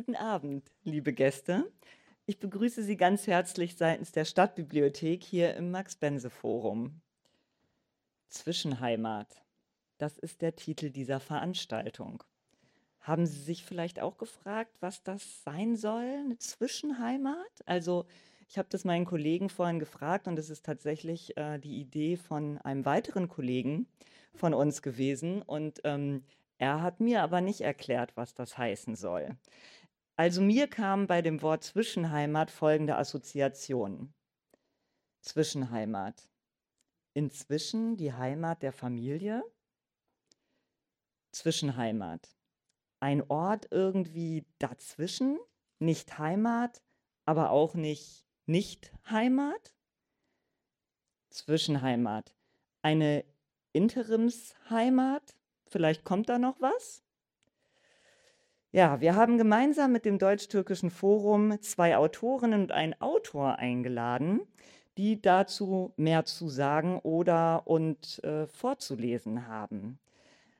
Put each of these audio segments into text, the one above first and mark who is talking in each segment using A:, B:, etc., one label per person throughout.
A: Guten Abend, liebe Gäste. Ich begrüße Sie ganz herzlich seitens der Stadtbibliothek hier im Max-Bense-Forum. Zwischenheimat, das ist der Titel dieser Veranstaltung. Haben Sie sich vielleicht auch gefragt, was das sein soll, eine Zwischenheimat? Also ich habe das meinen Kollegen vorhin gefragt und es ist tatsächlich äh, die Idee von einem weiteren Kollegen von uns gewesen. Und ähm, er hat mir aber nicht erklärt, was das heißen soll. Also mir kam bei dem Wort Zwischenheimat folgende Assoziation. Zwischenheimat. Inzwischen die Heimat der Familie. Zwischenheimat. Ein Ort irgendwie dazwischen, nicht Heimat, aber auch nicht nicht Heimat. Zwischenheimat. Eine Interimsheimat. Vielleicht kommt da noch was. Ja, wir haben gemeinsam mit dem Deutsch-Türkischen Forum zwei Autorinnen und einen Autor eingeladen, die dazu mehr zu sagen oder und äh, vorzulesen haben.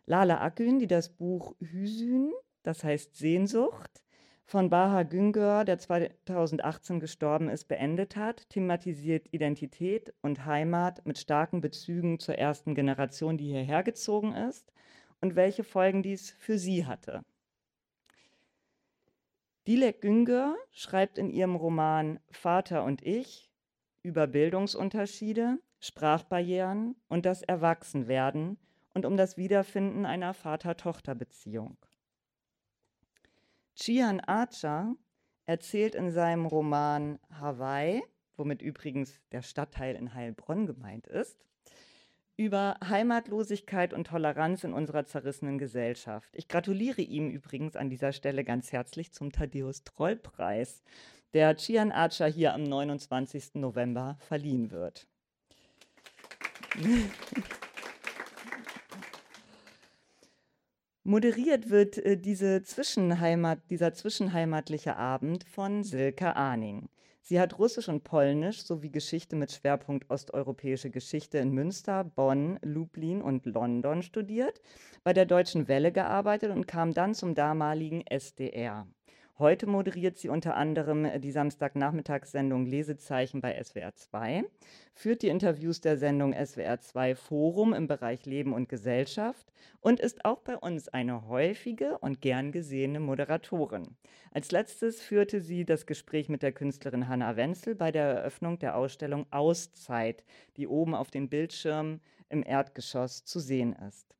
A: Lala Akün, die das Buch Hüsün, das heißt Sehnsucht, von Baha Güngör, der 2018 gestorben ist, beendet hat, thematisiert Identität und Heimat mit starken Bezügen zur ersten Generation, die hierher gezogen ist und welche Folgen dies für sie hatte. Dilek Güngör schreibt in ihrem Roman Vater und ich über Bildungsunterschiede, Sprachbarrieren und das Erwachsenwerden und um das Wiederfinden einer Vater-Tochter-Beziehung. Chian Archer erzählt in seinem Roman Hawaii, womit übrigens der Stadtteil in Heilbronn gemeint ist, über Heimatlosigkeit und Toleranz in unserer zerrissenen Gesellschaft. Ich gratuliere ihm übrigens an dieser Stelle ganz herzlich zum Thaddeus Troll Preis, der Chian Archer hier am 29. November verliehen wird. Moderiert wird äh, diese Zwischenheimat, dieser zwischenheimatliche Abend von Silke Ahning. Sie hat Russisch und Polnisch sowie Geschichte mit Schwerpunkt osteuropäische Geschichte in Münster, Bonn, Lublin und London studiert, bei der Deutschen Welle gearbeitet und kam dann zum damaligen SDR. Heute moderiert sie unter anderem die Samstagnachmittagssendung Lesezeichen bei SWR 2, führt die Interviews der Sendung SWR 2 Forum im Bereich Leben und Gesellschaft und ist auch bei uns eine häufige und gern gesehene Moderatorin. Als letztes führte sie das Gespräch mit der Künstlerin Hanna Wenzel bei der Eröffnung der Ausstellung Auszeit, die oben auf dem Bildschirm im Erdgeschoss zu sehen ist.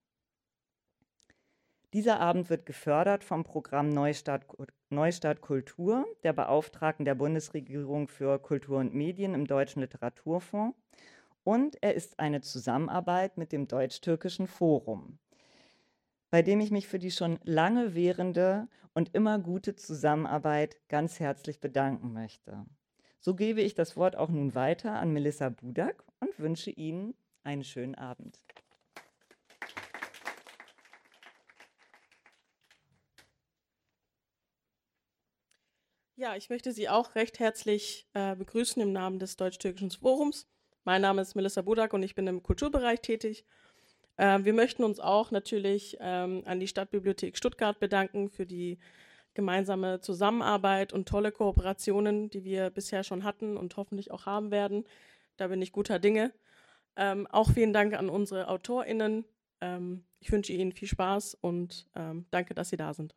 A: Dieser Abend wird gefördert vom Programm Neustart, Neustart Kultur der Beauftragten der Bundesregierung für Kultur und Medien im Deutschen Literaturfonds und er ist eine Zusammenarbeit mit dem Deutsch-Türkischen Forum, bei dem ich mich für die schon lange währende und immer gute Zusammenarbeit ganz herzlich bedanken möchte. So gebe ich das Wort auch nun weiter an Melissa Budak und wünsche Ihnen einen schönen Abend.
B: Ja, ich möchte Sie auch recht herzlich äh, begrüßen im Namen des Deutsch-Türkischen Forums. Mein Name ist Melissa Budak und ich bin im Kulturbereich tätig. Äh, wir möchten uns auch natürlich ähm, an die Stadtbibliothek Stuttgart bedanken für die gemeinsame Zusammenarbeit und tolle Kooperationen, die wir bisher schon hatten und hoffentlich auch haben werden. Da bin ich guter Dinge. Ähm, auch vielen Dank an unsere AutorInnen. Ähm, ich wünsche Ihnen viel Spaß und ähm, danke, dass Sie da sind.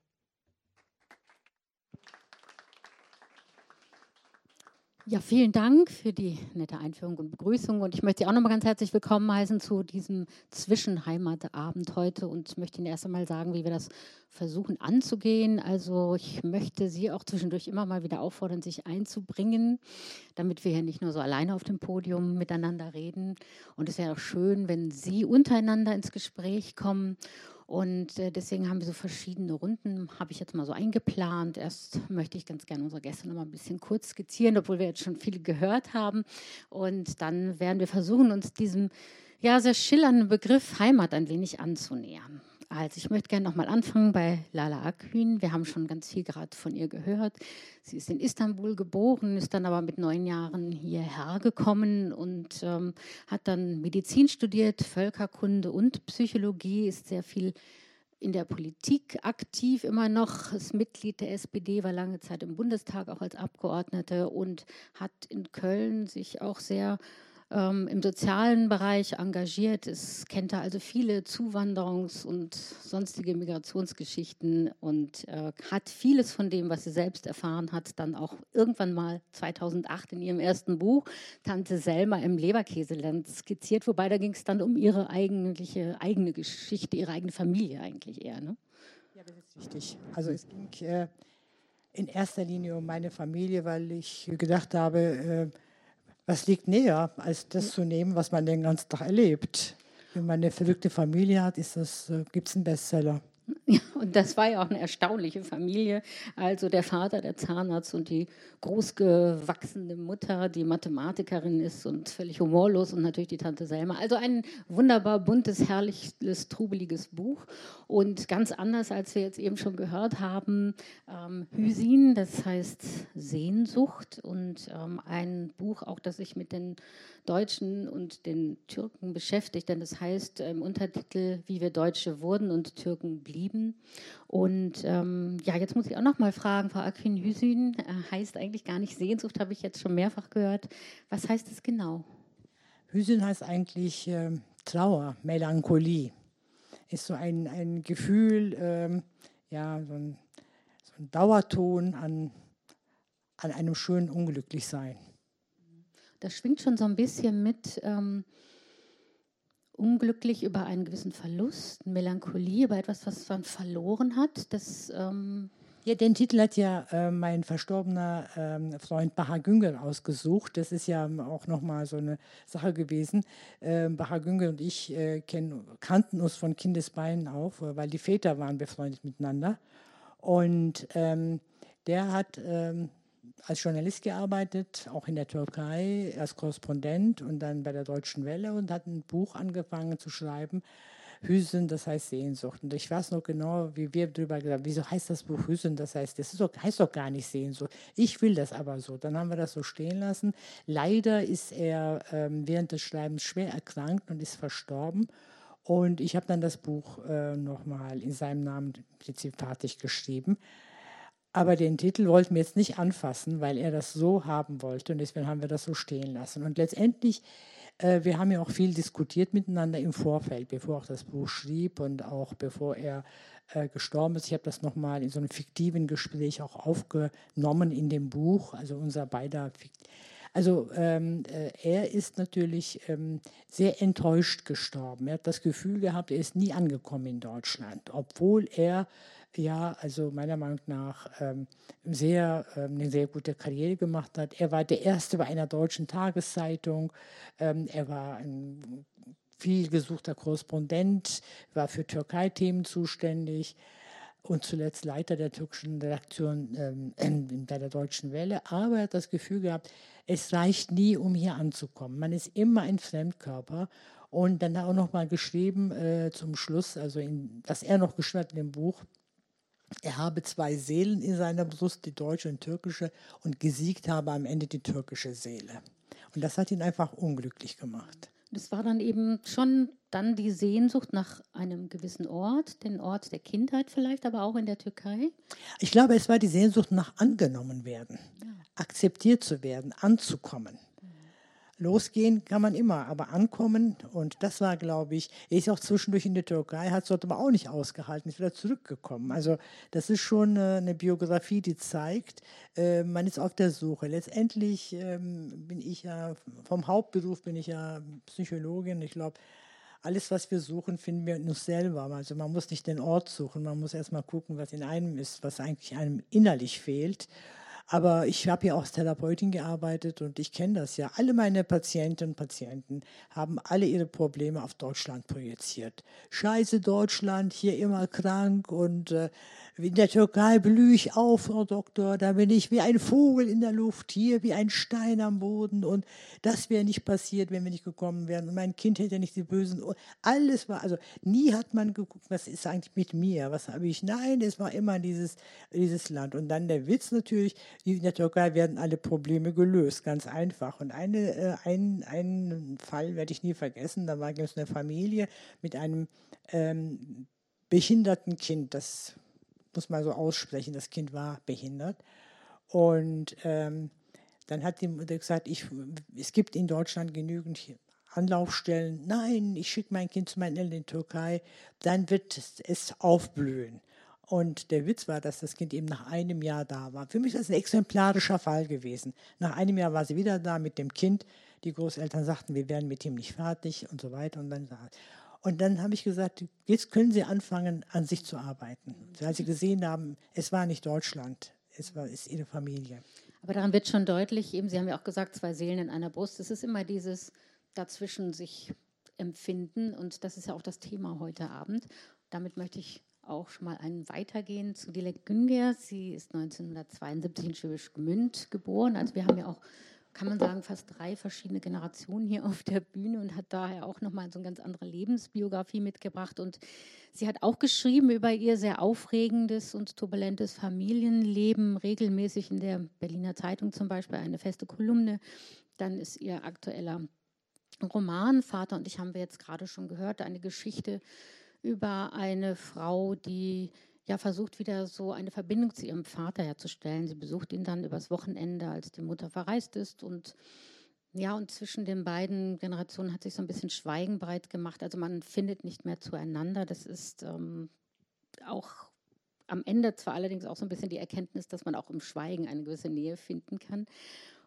C: Ja, vielen Dank für die nette Einführung und Begrüßung. Und ich möchte Sie auch nochmal ganz herzlich willkommen heißen zu diesem Zwischenheimatabend heute und möchte Ihnen erst einmal sagen, wie wir das versuchen anzugehen. Also ich möchte Sie auch zwischendurch immer mal wieder auffordern, sich einzubringen, damit wir hier nicht nur so alleine auf dem Podium miteinander reden. Und es wäre auch schön, wenn Sie untereinander ins Gespräch kommen und äh, deswegen haben wir so verschiedene Runden, habe ich jetzt mal so eingeplant. Erst möchte ich ganz gerne unsere Gäste noch mal ein bisschen kurz skizzieren, obwohl wir jetzt schon viel gehört haben. Und dann werden wir versuchen, uns diesem ja, sehr schillernden Begriff Heimat ein wenig anzunähern. Also ich möchte gerne nochmal anfangen bei Lala Akün. Wir haben schon ganz viel gerade von ihr gehört. Sie ist in Istanbul geboren, ist dann aber mit neun Jahren hierher gekommen und ähm, hat dann Medizin studiert, Völkerkunde und Psychologie, ist sehr viel in der Politik aktiv immer noch, ist Mitglied der SPD, war lange Zeit im Bundestag auch als Abgeordnete und hat in Köln sich auch sehr ähm, im sozialen Bereich engagiert ist, kennt er also viele Zuwanderungs- und sonstige Migrationsgeschichten und äh, hat vieles von dem, was sie selbst erfahren hat, dann auch irgendwann mal 2008 in ihrem ersten Buch Tante Selma im Leberkäseland skizziert, wobei da ging es dann um ihre eigentliche eigene Geschichte, ihre eigene Familie eigentlich eher. Ne?
D: Ja, das ist richtig. Also es ging äh, in erster Linie um meine Familie, weil ich gedacht habe, äh, was liegt näher, als das zu nehmen, was man den ganzen Tag erlebt? Wenn man eine verrückte Familie hat, ist das, äh, gibt es einen Bestseller.
C: Und das war ja auch eine erstaunliche Familie. Also der Vater, der Zahnarzt und die großgewachsene Mutter, die Mathematikerin ist und völlig humorlos und natürlich die Tante Selma. Also ein wunderbar buntes, herrliches, trubeliges Buch und ganz anders, als wir jetzt eben schon gehört haben, ähm, Hysin, das heißt Sehnsucht und ähm, ein Buch auch, das sich mit den Deutschen und den Türken beschäftigt, denn das heißt im Untertitel, wie wir Deutsche wurden und Türken blieben. Und ähm, ja, jetzt muss ich auch noch mal fragen, Frau Akin Hüsün, äh, heißt eigentlich gar nicht Sehnsucht, habe ich jetzt schon mehrfach gehört. Was heißt es genau?
D: Hüsün heißt eigentlich äh, Trauer, Melancholie. Ist so ein, ein Gefühl, ähm, ja, so ein, so ein Dauerton an, an einem schönen Unglücklichsein
C: das schwingt schon so ein bisschen mit ähm, unglücklich über einen gewissen Verlust, Melancholie, über etwas, was man verloren hat. Das, ähm
D: ja, den Titel hat ja äh, mein verstorbener ähm, Freund Baha Güngel ausgesucht. Das ist ja auch nochmal so eine Sache gewesen. Äh, Baha Güngel und ich äh, kennen, kannten uns von Kindesbeinen auf, weil die Väter waren befreundet miteinander. Und ähm, der hat ähm, als Journalist gearbeitet, auch in der Türkei, als Korrespondent und dann bei der Deutschen Welle und hat ein Buch angefangen zu schreiben. Hüsen, das heißt Sehnsucht. Und ich weiß noch genau, wie wir darüber gesagt haben, wieso heißt das Buch Hüsen, das heißt, das doch, heißt doch gar nicht Sehnsucht. Ich will das aber so. Dann haben wir das so stehen lassen. Leider ist er ähm, während des Schreibens schwer erkrankt und ist verstorben. Und ich habe dann das Buch äh, nochmal in seinem Namen fertig geschrieben. Aber den Titel wollten wir jetzt nicht anfassen, weil er das so haben wollte und deswegen haben wir das so stehen lassen. Und letztendlich, äh, wir haben ja auch viel diskutiert miteinander im Vorfeld, bevor er das Buch schrieb und auch bevor er äh, gestorben ist. Ich habe das nochmal in so einem fiktiven Gespräch auch aufgenommen in dem Buch, also unser beider Fikt also ähm, äh, er ist natürlich ähm, sehr enttäuscht gestorben. Er hat das Gefühl gehabt, er ist nie angekommen in Deutschland, obwohl er ja, also meiner Meinung nach ähm, sehr, ähm, eine sehr gute Karriere gemacht hat. Er war der Erste bei einer deutschen Tageszeitung. Ähm, er war ein viel gesuchter Korrespondent, war für Türkei-Themen zuständig und zuletzt Leiter der türkischen Redaktion ähm, bei der Deutschen Welle. Aber er hat das Gefühl gehabt, es reicht nie, um hier anzukommen. Man ist immer ein Fremdkörper. Und dann hat er auch noch mal geschrieben äh, zum Schluss, also in, dass er noch geschrieben hat in dem Buch, er habe zwei Seelen in seiner Brust, die deutsche und türkische, und gesiegt habe am Ende die türkische Seele. Und das hat ihn einfach unglücklich gemacht.
C: Das war dann eben schon dann die Sehnsucht nach einem gewissen Ort, den Ort der Kindheit vielleicht, aber auch in der Türkei?
D: Ich glaube, es war die Sehnsucht nach angenommen werden, ja. akzeptiert zu werden, anzukommen. Losgehen kann man immer, aber ankommen, und das war, glaube ich, er ist auch zwischendurch in der Türkei, hat es dort aber auch nicht ausgehalten, ist wieder zurückgekommen. Also das ist schon äh, eine Biografie, die zeigt, äh, man ist auf der Suche. Letztendlich ähm, bin ich ja, vom Hauptberuf bin ich ja Psychologin. Ich glaube, alles, was wir suchen, finden wir uns selber. Also man muss nicht den Ort suchen, man muss erst mal gucken, was in einem ist, was eigentlich einem innerlich fehlt. Aber ich habe ja auch als Therapeutin gearbeitet und ich kenne das ja. Alle meine Patientinnen und Patienten haben alle ihre Probleme auf Deutschland projiziert. Scheiße Deutschland, hier immer krank und äh, in der Türkei blühe ich auf, Frau Doktor, da bin ich wie ein Vogel in der Luft, hier wie ein Stein am Boden. Und das wäre nicht passiert, wenn wir nicht gekommen wären. Und mein Kind hätte nicht die bösen, alles war, also nie hat man geguckt, was ist eigentlich mit mir, was habe ich, nein, es war immer dieses, dieses Land. Und dann der Witz natürlich, in der Türkei werden alle Probleme gelöst, ganz einfach und eine, äh, ein, einen Fall werde ich nie vergessen, da war es eine Familie mit einem ähm, behinderten Kind. Das muss man so aussprechen. Das Kind war behindert. Und ähm, dann hat die Mutter gesagt, ich, es gibt in Deutschland genügend Anlaufstellen. Nein, ich schicke mein Kind zu meinen Eltern in die Türkei, dann wird es aufblühen. Und der Witz war, dass das Kind eben nach einem Jahr da war. Für mich ist das ein exemplarischer Fall gewesen. Nach einem Jahr war sie wieder da mit dem Kind. Die Großeltern sagten, wir werden mit ihm nicht fertig und so weiter. Und dann, und dann habe ich gesagt, jetzt können Sie anfangen, an sich zu arbeiten. Weil Sie gesehen haben, es war nicht Deutschland, es war ist Ihre Familie.
C: Aber daran wird schon deutlich, eben, Sie haben ja auch gesagt, zwei Seelen in einer Brust. Es ist immer dieses dazwischen sich empfinden. Und das ist ja auch das Thema heute Abend. Damit möchte ich auch schon mal einen weitergehen zu Dilek Günger. Sie ist 1972 in Schwäbisch Gmünd geboren. Also wir haben ja auch, kann man sagen, fast drei verschiedene Generationen hier auf der Bühne und hat daher auch nochmal so eine ganz andere Lebensbiografie mitgebracht. Und sie hat auch geschrieben über ihr sehr aufregendes und turbulentes Familienleben, regelmäßig in der Berliner Zeitung zum Beispiel eine feste Kolumne. Dann ist ihr aktueller Roman, Vater und ich haben wir jetzt gerade schon gehört, eine Geschichte über eine Frau, die ja versucht wieder so eine Verbindung zu ihrem Vater herzustellen. Sie besucht ihn dann übers Wochenende, als die Mutter verreist ist und ja, und zwischen den beiden Generationen hat sich so ein bisschen Schweigen breit gemacht. Also man findet nicht mehr zueinander. Das ist ähm, auch am Ende zwar allerdings auch so ein bisschen die Erkenntnis, dass man auch im Schweigen eine gewisse Nähe finden kann.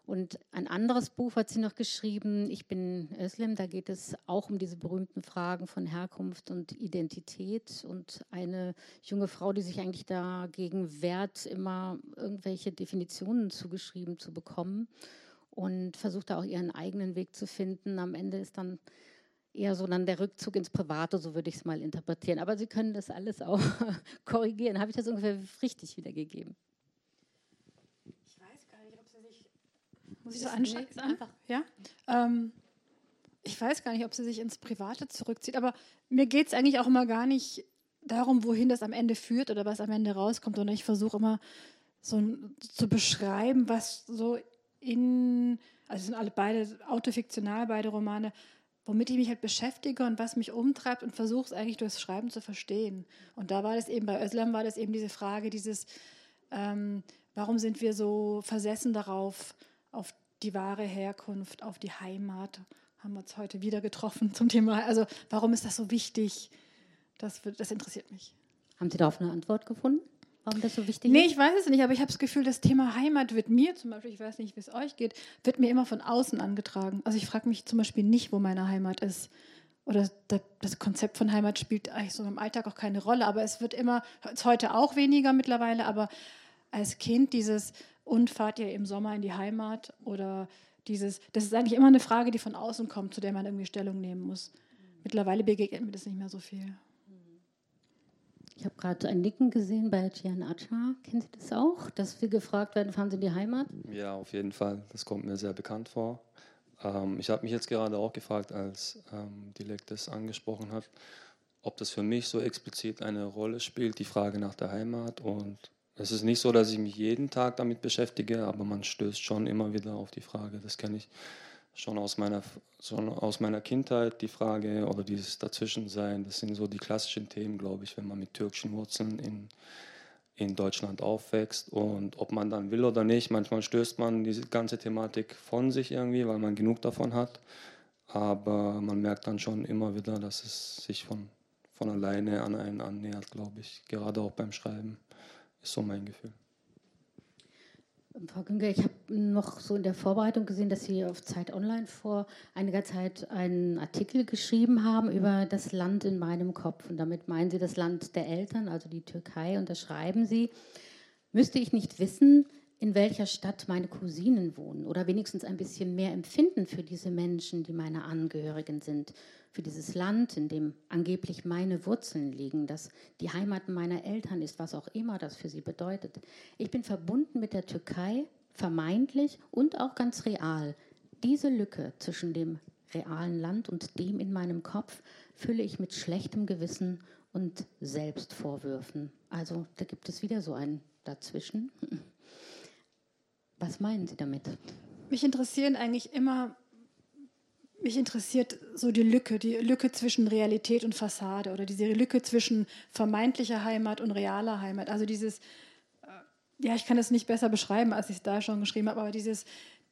C: Und ein anderes Buch hat sie noch geschrieben, Ich bin Özlem, da geht es auch um diese berühmten Fragen von Herkunft und Identität und eine junge Frau, die sich eigentlich dagegen wehrt, immer irgendwelche Definitionen zugeschrieben zu bekommen und versucht da auch ihren eigenen Weg zu finden. Am Ende ist dann eher so dann der Rückzug ins Private, so würde ich es mal interpretieren. Aber Sie können das alles auch korrigieren. Habe ich das ungefähr richtig wiedergegeben?
E: Muss ich so anschauen? Ja? Ähm, ich weiß gar nicht, ob sie sich ins Private zurückzieht, aber mir geht es eigentlich auch immer gar nicht darum, wohin das am Ende führt oder was am Ende rauskommt, sondern ich versuche immer so zu beschreiben, was so in, also sind alle beide autofiktional, beide Romane, womit ich mich halt beschäftige und was mich umtreibt und versuche es eigentlich durchs Schreiben zu verstehen. Und da war das eben, bei Özlem war das eben diese Frage, dieses, ähm, warum sind wir so versessen darauf, auf die wahre Herkunft, auf die Heimat. Haben wir uns heute wieder getroffen zum Thema. Also warum ist das so wichtig? Das, das interessiert mich.
C: Haben Sie darauf eine Antwort gefunden? Warum das so wichtig
E: nee, ist? Nee, ich weiß es nicht, aber ich habe das Gefühl, das Thema Heimat wird mir zum Beispiel, ich weiß nicht, wie es euch geht, wird mir immer von außen angetragen. Also ich frage mich zum Beispiel nicht, wo meine Heimat ist. Oder das Konzept von Heimat spielt eigentlich so im Alltag auch keine Rolle, aber es wird immer, heute auch weniger mittlerweile, aber als Kind dieses, und fahrt ihr im Sommer in die Heimat oder dieses, das ist eigentlich immer eine Frage, die von außen kommt, zu der man irgendwie Stellung nehmen muss. Mittlerweile begegnet mir das nicht mehr so viel.
C: Ich habe gerade ein Nicken gesehen bei Gian Acha. Kennen Sie das auch, dass wir gefragt werden, fahren Sie in die Heimat?
F: Ja, auf jeden Fall. Das kommt mir sehr bekannt vor. Ähm, ich habe mich jetzt gerade auch gefragt, als ähm, Dilek das angesprochen hat, ob das für mich so explizit eine Rolle spielt, die Frage nach der Heimat und es ist nicht so, dass ich mich jeden Tag damit beschäftige, aber man stößt schon immer wieder auf die Frage. Das kenne ich schon aus meiner, schon aus meiner Kindheit, die Frage oder dieses Dazwischensein. Das sind so die klassischen Themen, glaube ich, wenn man mit türkischen Wurzeln in, in Deutschland aufwächst. Und ob man dann will oder nicht, manchmal stößt man diese ganze Thematik von sich irgendwie, weil man genug davon hat. Aber man merkt dann schon immer wieder, dass es sich von, von alleine an einen annähert, glaube ich, gerade auch beim Schreiben. Ist so mein Gefühl.
C: Frau Günger, ich habe noch so in der Vorbereitung gesehen, dass Sie auf Zeit Online vor einiger Zeit einen Artikel geschrieben haben über das Land in meinem Kopf. Und damit meinen Sie das Land der Eltern, also die Türkei. Und da schreiben Sie, müsste ich nicht wissen, in welcher Stadt meine Cousinen wohnen oder wenigstens ein bisschen mehr empfinden für diese Menschen, die meine Angehörigen sind für dieses Land, in dem angeblich meine Wurzeln liegen, das die Heimat meiner Eltern ist, was auch immer das für sie bedeutet. Ich bin verbunden mit der Türkei, vermeintlich und auch ganz real. Diese Lücke zwischen dem realen Land und dem in meinem Kopf fülle ich mit schlechtem Gewissen und Selbstvorwürfen. Also da gibt es wieder so ein Dazwischen. Was meinen Sie damit?
E: Mich interessieren eigentlich immer mich interessiert so die Lücke, die Lücke zwischen Realität und Fassade oder diese Lücke zwischen vermeintlicher Heimat und realer Heimat. Also dieses, äh, ja, ich kann es nicht besser beschreiben, als ich es da schon geschrieben habe, aber dieses,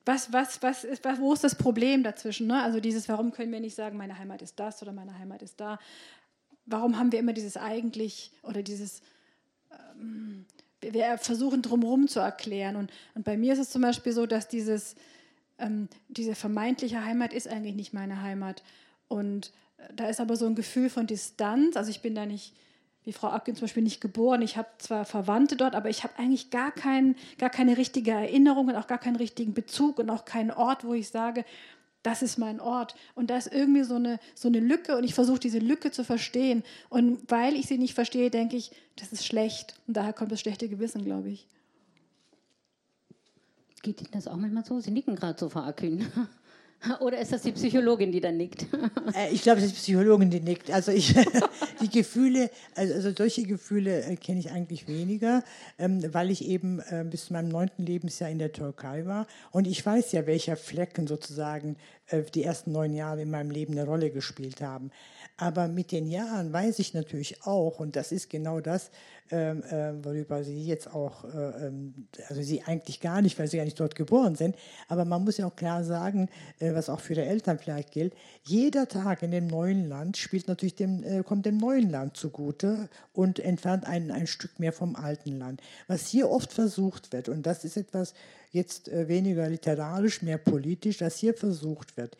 E: was, was, was ist, wo ist das Problem dazwischen? Ne? Also dieses, warum können wir nicht sagen, meine Heimat ist das oder meine Heimat ist da? Warum haben wir immer dieses eigentlich oder dieses, ähm, wir versuchen drumherum zu erklären. Und, und bei mir ist es zum Beispiel so, dass dieses, ähm, diese vermeintliche Heimat ist eigentlich nicht meine Heimat. Und äh, da ist aber so ein Gefühl von Distanz. Also ich bin da nicht, wie Frau Acken zum Beispiel, nicht geboren. Ich habe zwar Verwandte dort, aber ich habe eigentlich gar, kein, gar keine richtige Erinnerung und auch gar keinen richtigen Bezug und auch keinen Ort, wo ich sage, das ist mein Ort. Und da ist irgendwie so eine, so eine Lücke und ich versuche diese Lücke zu verstehen. Und weil ich sie nicht verstehe, denke ich, das ist schlecht. Und daher kommt das schlechte Gewissen, glaube ich.
C: Geht Ihnen das auch manchmal so? Sie nicken gerade so, Frau Akün. Oder ist das die Psychologin, die da nickt?
D: Äh, ich glaube, es ist die Psychologin, die nickt. Also ich, die Gefühle, also, also solche Gefühle äh, kenne ich eigentlich weniger, ähm, weil ich eben äh, bis zu meinem neunten Lebensjahr in der Türkei war. Und ich weiß ja, welcher Flecken sozusagen die ersten neun Jahre in meinem Leben eine Rolle gespielt haben. Aber mit den Jahren weiß ich natürlich auch, und das ist genau das, ähm, äh, worüber Sie jetzt auch, äh, ähm, also Sie eigentlich gar nicht, weil Sie ja nicht dort geboren sind, aber man muss ja auch klar sagen, äh, was auch für die Eltern vielleicht gilt, jeder Tag in dem neuen Land spielt natürlich dem, äh, kommt dem neuen Land zugute und entfernt ein, ein Stück mehr vom alten Land. Was hier oft versucht wird, und das ist etwas jetzt äh, weniger literarisch, mehr politisch, dass hier versucht wird,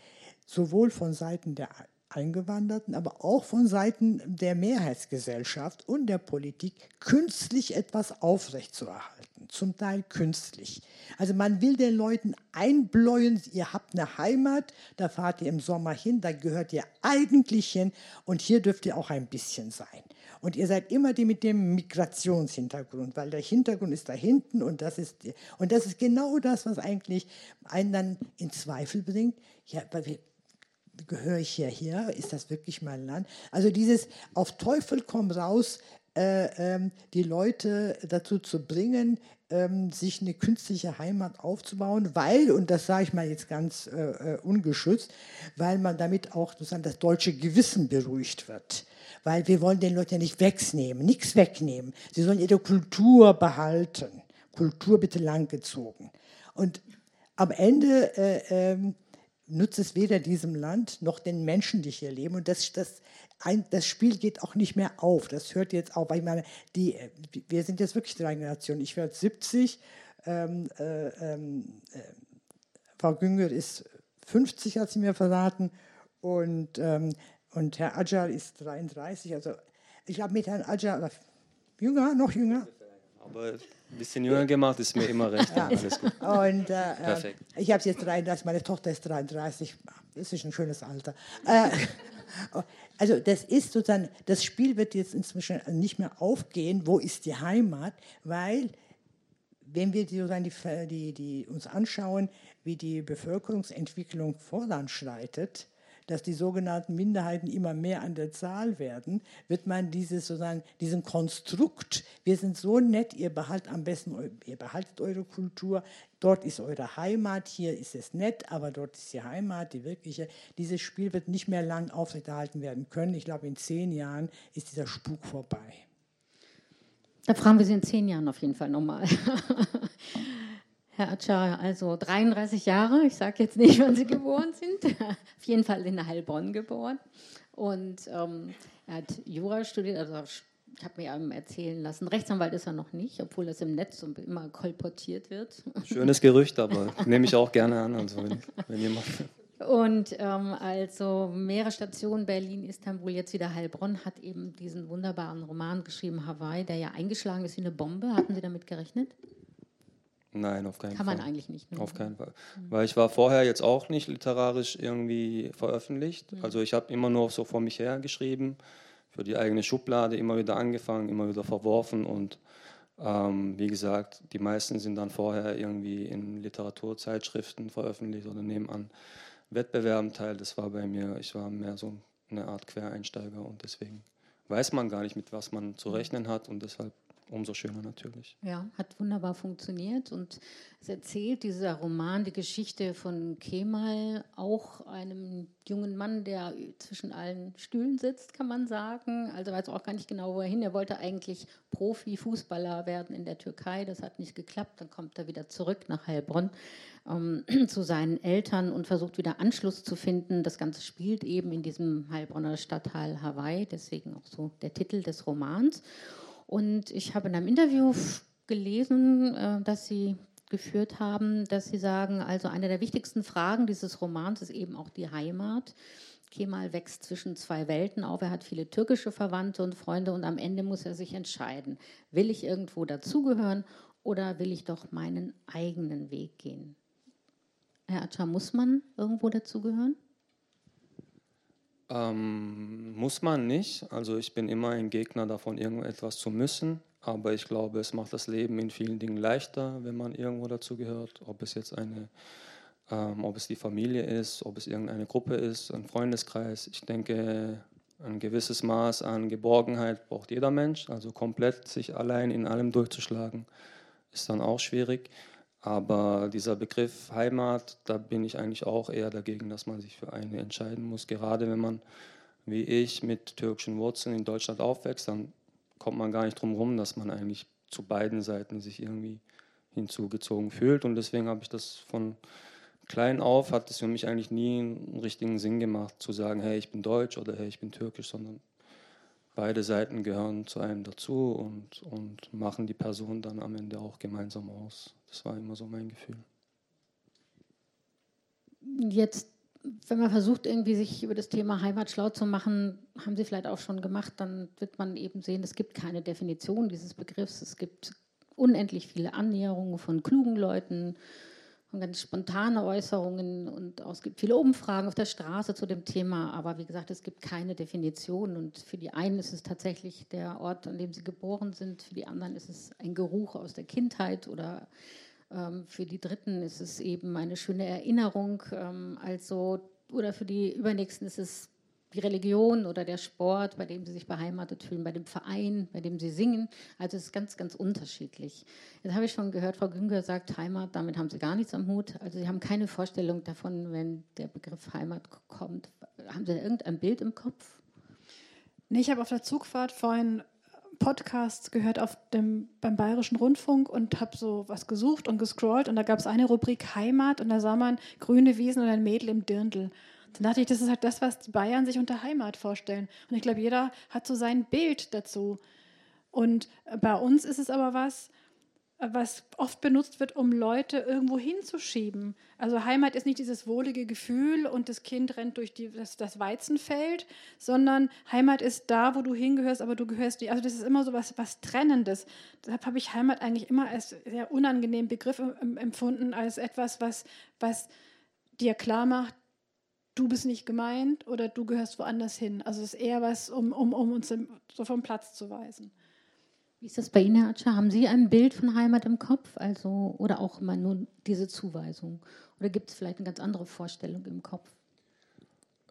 D: sowohl von Seiten der Eingewanderten, aber auch von Seiten der Mehrheitsgesellschaft und der Politik künstlich etwas aufrechtzuerhalten, zum Teil künstlich. Also man will den Leuten einbläuen, ihr habt eine Heimat, da fahrt ihr im Sommer hin, da gehört ihr eigentlich hin und hier dürft ihr auch ein bisschen sein. Und ihr seid immer die mit dem Migrationshintergrund, weil der Hintergrund ist da hinten und das ist, und das ist genau das, was eigentlich einen dann in Zweifel bringt. Ja, weil wir, gehöre ich hierher? Ist das wirklich mein Land? Also dieses auf Teufel komm raus, äh, ähm, die Leute dazu zu bringen, ähm, sich eine künstliche Heimat aufzubauen, weil, und das sage ich mal jetzt ganz äh, äh, ungeschützt, weil man damit auch sozusagen das deutsche Gewissen beruhigt wird. Weil wir wollen den Leuten ja nicht wegnehmen, nichts wegnehmen. Sie sollen ihre Kultur behalten. Kultur bitte langgezogen. Und am Ende äh, nutzt es weder diesem Land noch den Menschen, die hier leben. Und das, das, ein, das Spiel geht auch nicht mehr auf. Das hört jetzt auf. Ich meine, die, wir sind jetzt wirklich drei Generationen. Ich werde 70. Ähm, äh, ähm, äh, Frau Günger ist 50, hat sie mir verraten. Und, ähm, und Herr Ajal ist 33. Also ich habe mit Herrn Ajal, jünger, noch jünger.
F: Aber ein bisschen jünger gemacht ist mir immer recht. Ja. Alles gut.
D: Und, äh, Perfekt. Ich habe jetzt 33, meine Tochter ist 33. Das ist ein schönes Alter. Äh, also das ist sozusagen, das Spiel wird jetzt inzwischen nicht mehr aufgehen, wo ist die Heimat, weil wenn wir die, die, die, die uns anschauen, wie die Bevölkerungsentwicklung voranschreitet, dass die sogenannten Minderheiten immer mehr an der Zahl werden, wird man dieses sozusagen, diesem Konstrukt, wir sind so nett, ihr behaltet am besten, ihr behaltet eure Kultur, dort ist eure Heimat, hier ist es nett, aber dort ist die Heimat, die wirkliche. Dieses Spiel wird nicht mehr lang aufrechterhalten werden können. Ich glaube, in zehn Jahren ist dieser Spuk vorbei.
C: Da fragen wir Sie in zehn Jahren auf jeden Fall nochmal. Herr Atscha, also 33 Jahre, ich sage jetzt nicht, wann Sie geboren sind, auf jeden Fall in Heilbronn geboren. Und ähm, er hat Jura studiert, also ich habe mir einem erzählen lassen, Rechtsanwalt ist er noch nicht, obwohl das im Netz immer kolportiert wird.
F: Schönes Gerücht, aber nehme ich auch gerne an. Also wenn, wenn jemand
C: und ähm, also mehrere Stationen, Berlin, Istanbul, jetzt wieder Heilbronn, hat eben diesen wunderbaren Roman geschrieben, Hawaii, der ja eingeschlagen ist wie eine Bombe. Hatten Sie damit gerechnet?
F: Nein, auf keinen
C: Kann
F: Fall.
C: Kann man eigentlich nicht.
F: Ne? Auf keinen Fall. Mhm. Weil ich war vorher jetzt auch nicht literarisch irgendwie veröffentlicht. Mhm. Also ich habe immer nur so vor mich her geschrieben, für die eigene Schublade, immer wieder angefangen, immer wieder verworfen und ähm, wie gesagt, die meisten sind dann vorher irgendwie in Literaturzeitschriften veröffentlicht oder nehmen an Wettbewerben teil. Das war bei mir, ich war mehr so eine Art Quereinsteiger und deswegen weiß man gar nicht, mit was man zu mhm. rechnen hat und deshalb umso schöner natürlich.
C: Ja, hat wunderbar funktioniert und es erzählt dieser Roman die Geschichte von Kemal, auch einem jungen Mann, der zwischen allen Stühlen sitzt, kann man sagen. Also weiß auch gar nicht genau, wohin. Er wollte eigentlich Profi-Fußballer werden in der Türkei. Das hat nicht geklappt. Dann kommt er wieder zurück nach Heilbronn ähm, zu seinen Eltern und versucht wieder Anschluss zu finden. Das Ganze spielt eben in diesem Heilbronner Stadtteil Hawaii, deswegen auch so der Titel des Romans. Und ich habe in einem Interview gelesen, äh, dass Sie geführt haben, dass Sie sagen, also eine der wichtigsten Fragen dieses Romans ist eben auch die Heimat. Kemal wächst zwischen zwei Welten auf. Er hat viele türkische Verwandte und Freunde und am Ende muss er sich entscheiden, will ich irgendwo dazugehören oder will ich doch meinen eigenen Weg gehen? Herr Atscha, muss man irgendwo dazugehören?
F: Ähm, muss man nicht. Also ich bin immer ein Gegner davon, irgendetwas zu müssen. Aber ich glaube, es macht das Leben in vielen Dingen leichter, wenn man irgendwo dazugehört. Ob es jetzt eine, ähm, ob es die Familie ist, ob es irgendeine Gruppe ist, ein Freundeskreis. Ich denke, ein gewisses Maß an Geborgenheit braucht jeder Mensch. Also komplett sich allein in allem durchzuschlagen, ist dann auch schwierig. Aber dieser Begriff Heimat, da bin ich eigentlich auch eher dagegen, dass man sich für eine entscheiden muss. Gerade wenn man, wie ich, mit türkischen Wurzeln in Deutschland aufwächst, dann kommt man gar nicht drum herum, dass man eigentlich zu beiden Seiten sich irgendwie hinzugezogen fühlt. Und deswegen habe ich das von klein auf, hat es für mich eigentlich nie einen richtigen Sinn gemacht, zu sagen, hey, ich bin deutsch oder hey, ich bin türkisch, sondern beide Seiten gehören zu einem dazu und, und machen die Person dann am Ende auch gemeinsam aus. Das war immer so mein Gefühl.
C: Jetzt, wenn man versucht, irgendwie sich über das Thema Heimat schlau zu machen, haben Sie vielleicht auch schon gemacht, dann wird man eben sehen, es gibt keine Definition dieses Begriffs. Es gibt unendlich viele Annäherungen von klugen Leuten, von ganz spontane Äußerungen und es gibt viele Umfragen auf der Straße zu dem Thema, aber wie gesagt, es gibt keine Definition. Und für die einen ist es tatsächlich der Ort, an dem sie geboren sind, für die anderen ist es ein Geruch aus der Kindheit. Oder ähm, für die Dritten ist es eben eine schöne Erinnerung. Ähm, also, oder für die Übernächsten ist es die Religion oder der Sport, bei dem sie sich beheimatet fühlen, bei dem Verein, bei dem sie singen. Also es ist ganz, ganz unterschiedlich. Jetzt habe ich schon gehört, Frau Günger sagt Heimat, damit haben Sie gar nichts am Hut. Also Sie haben keine Vorstellung davon, wenn der Begriff Heimat kommt. Haben Sie irgendein Bild im Kopf?
E: Nee, ich habe auf der Zugfahrt vorhin Podcasts gehört auf dem, beim Bayerischen Rundfunk und habe so was gesucht und gescrollt und da gab es eine Rubrik Heimat und da sah man grüne Wiesen und ein Mädel im Dirndl. Dann dachte ich, das ist halt das, was die Bayern sich unter Heimat vorstellen. Und ich glaube, jeder hat so sein Bild dazu. Und bei uns ist es aber was, was oft benutzt wird, um Leute irgendwo hinzuschieben. Also Heimat ist nicht dieses wohlige Gefühl und das Kind rennt durch die, das, das Weizenfeld, sondern Heimat ist da, wo du hingehörst, aber du gehörst nicht. Also das ist immer so was, was Trennendes. Deshalb habe ich Heimat eigentlich immer als sehr unangenehmen Begriff empfunden, als etwas, was, was dir klar macht, du bist nicht gemeint oder du gehörst woanders hin. Also es ist eher was, um, um, um uns so vom Platz zu weisen.
C: Wie ist das bei Ihnen, Herr Atscher? Haben Sie ein Bild von Heimat im Kopf? Also, oder auch immer nur diese Zuweisung? Oder gibt es vielleicht eine ganz andere Vorstellung im Kopf?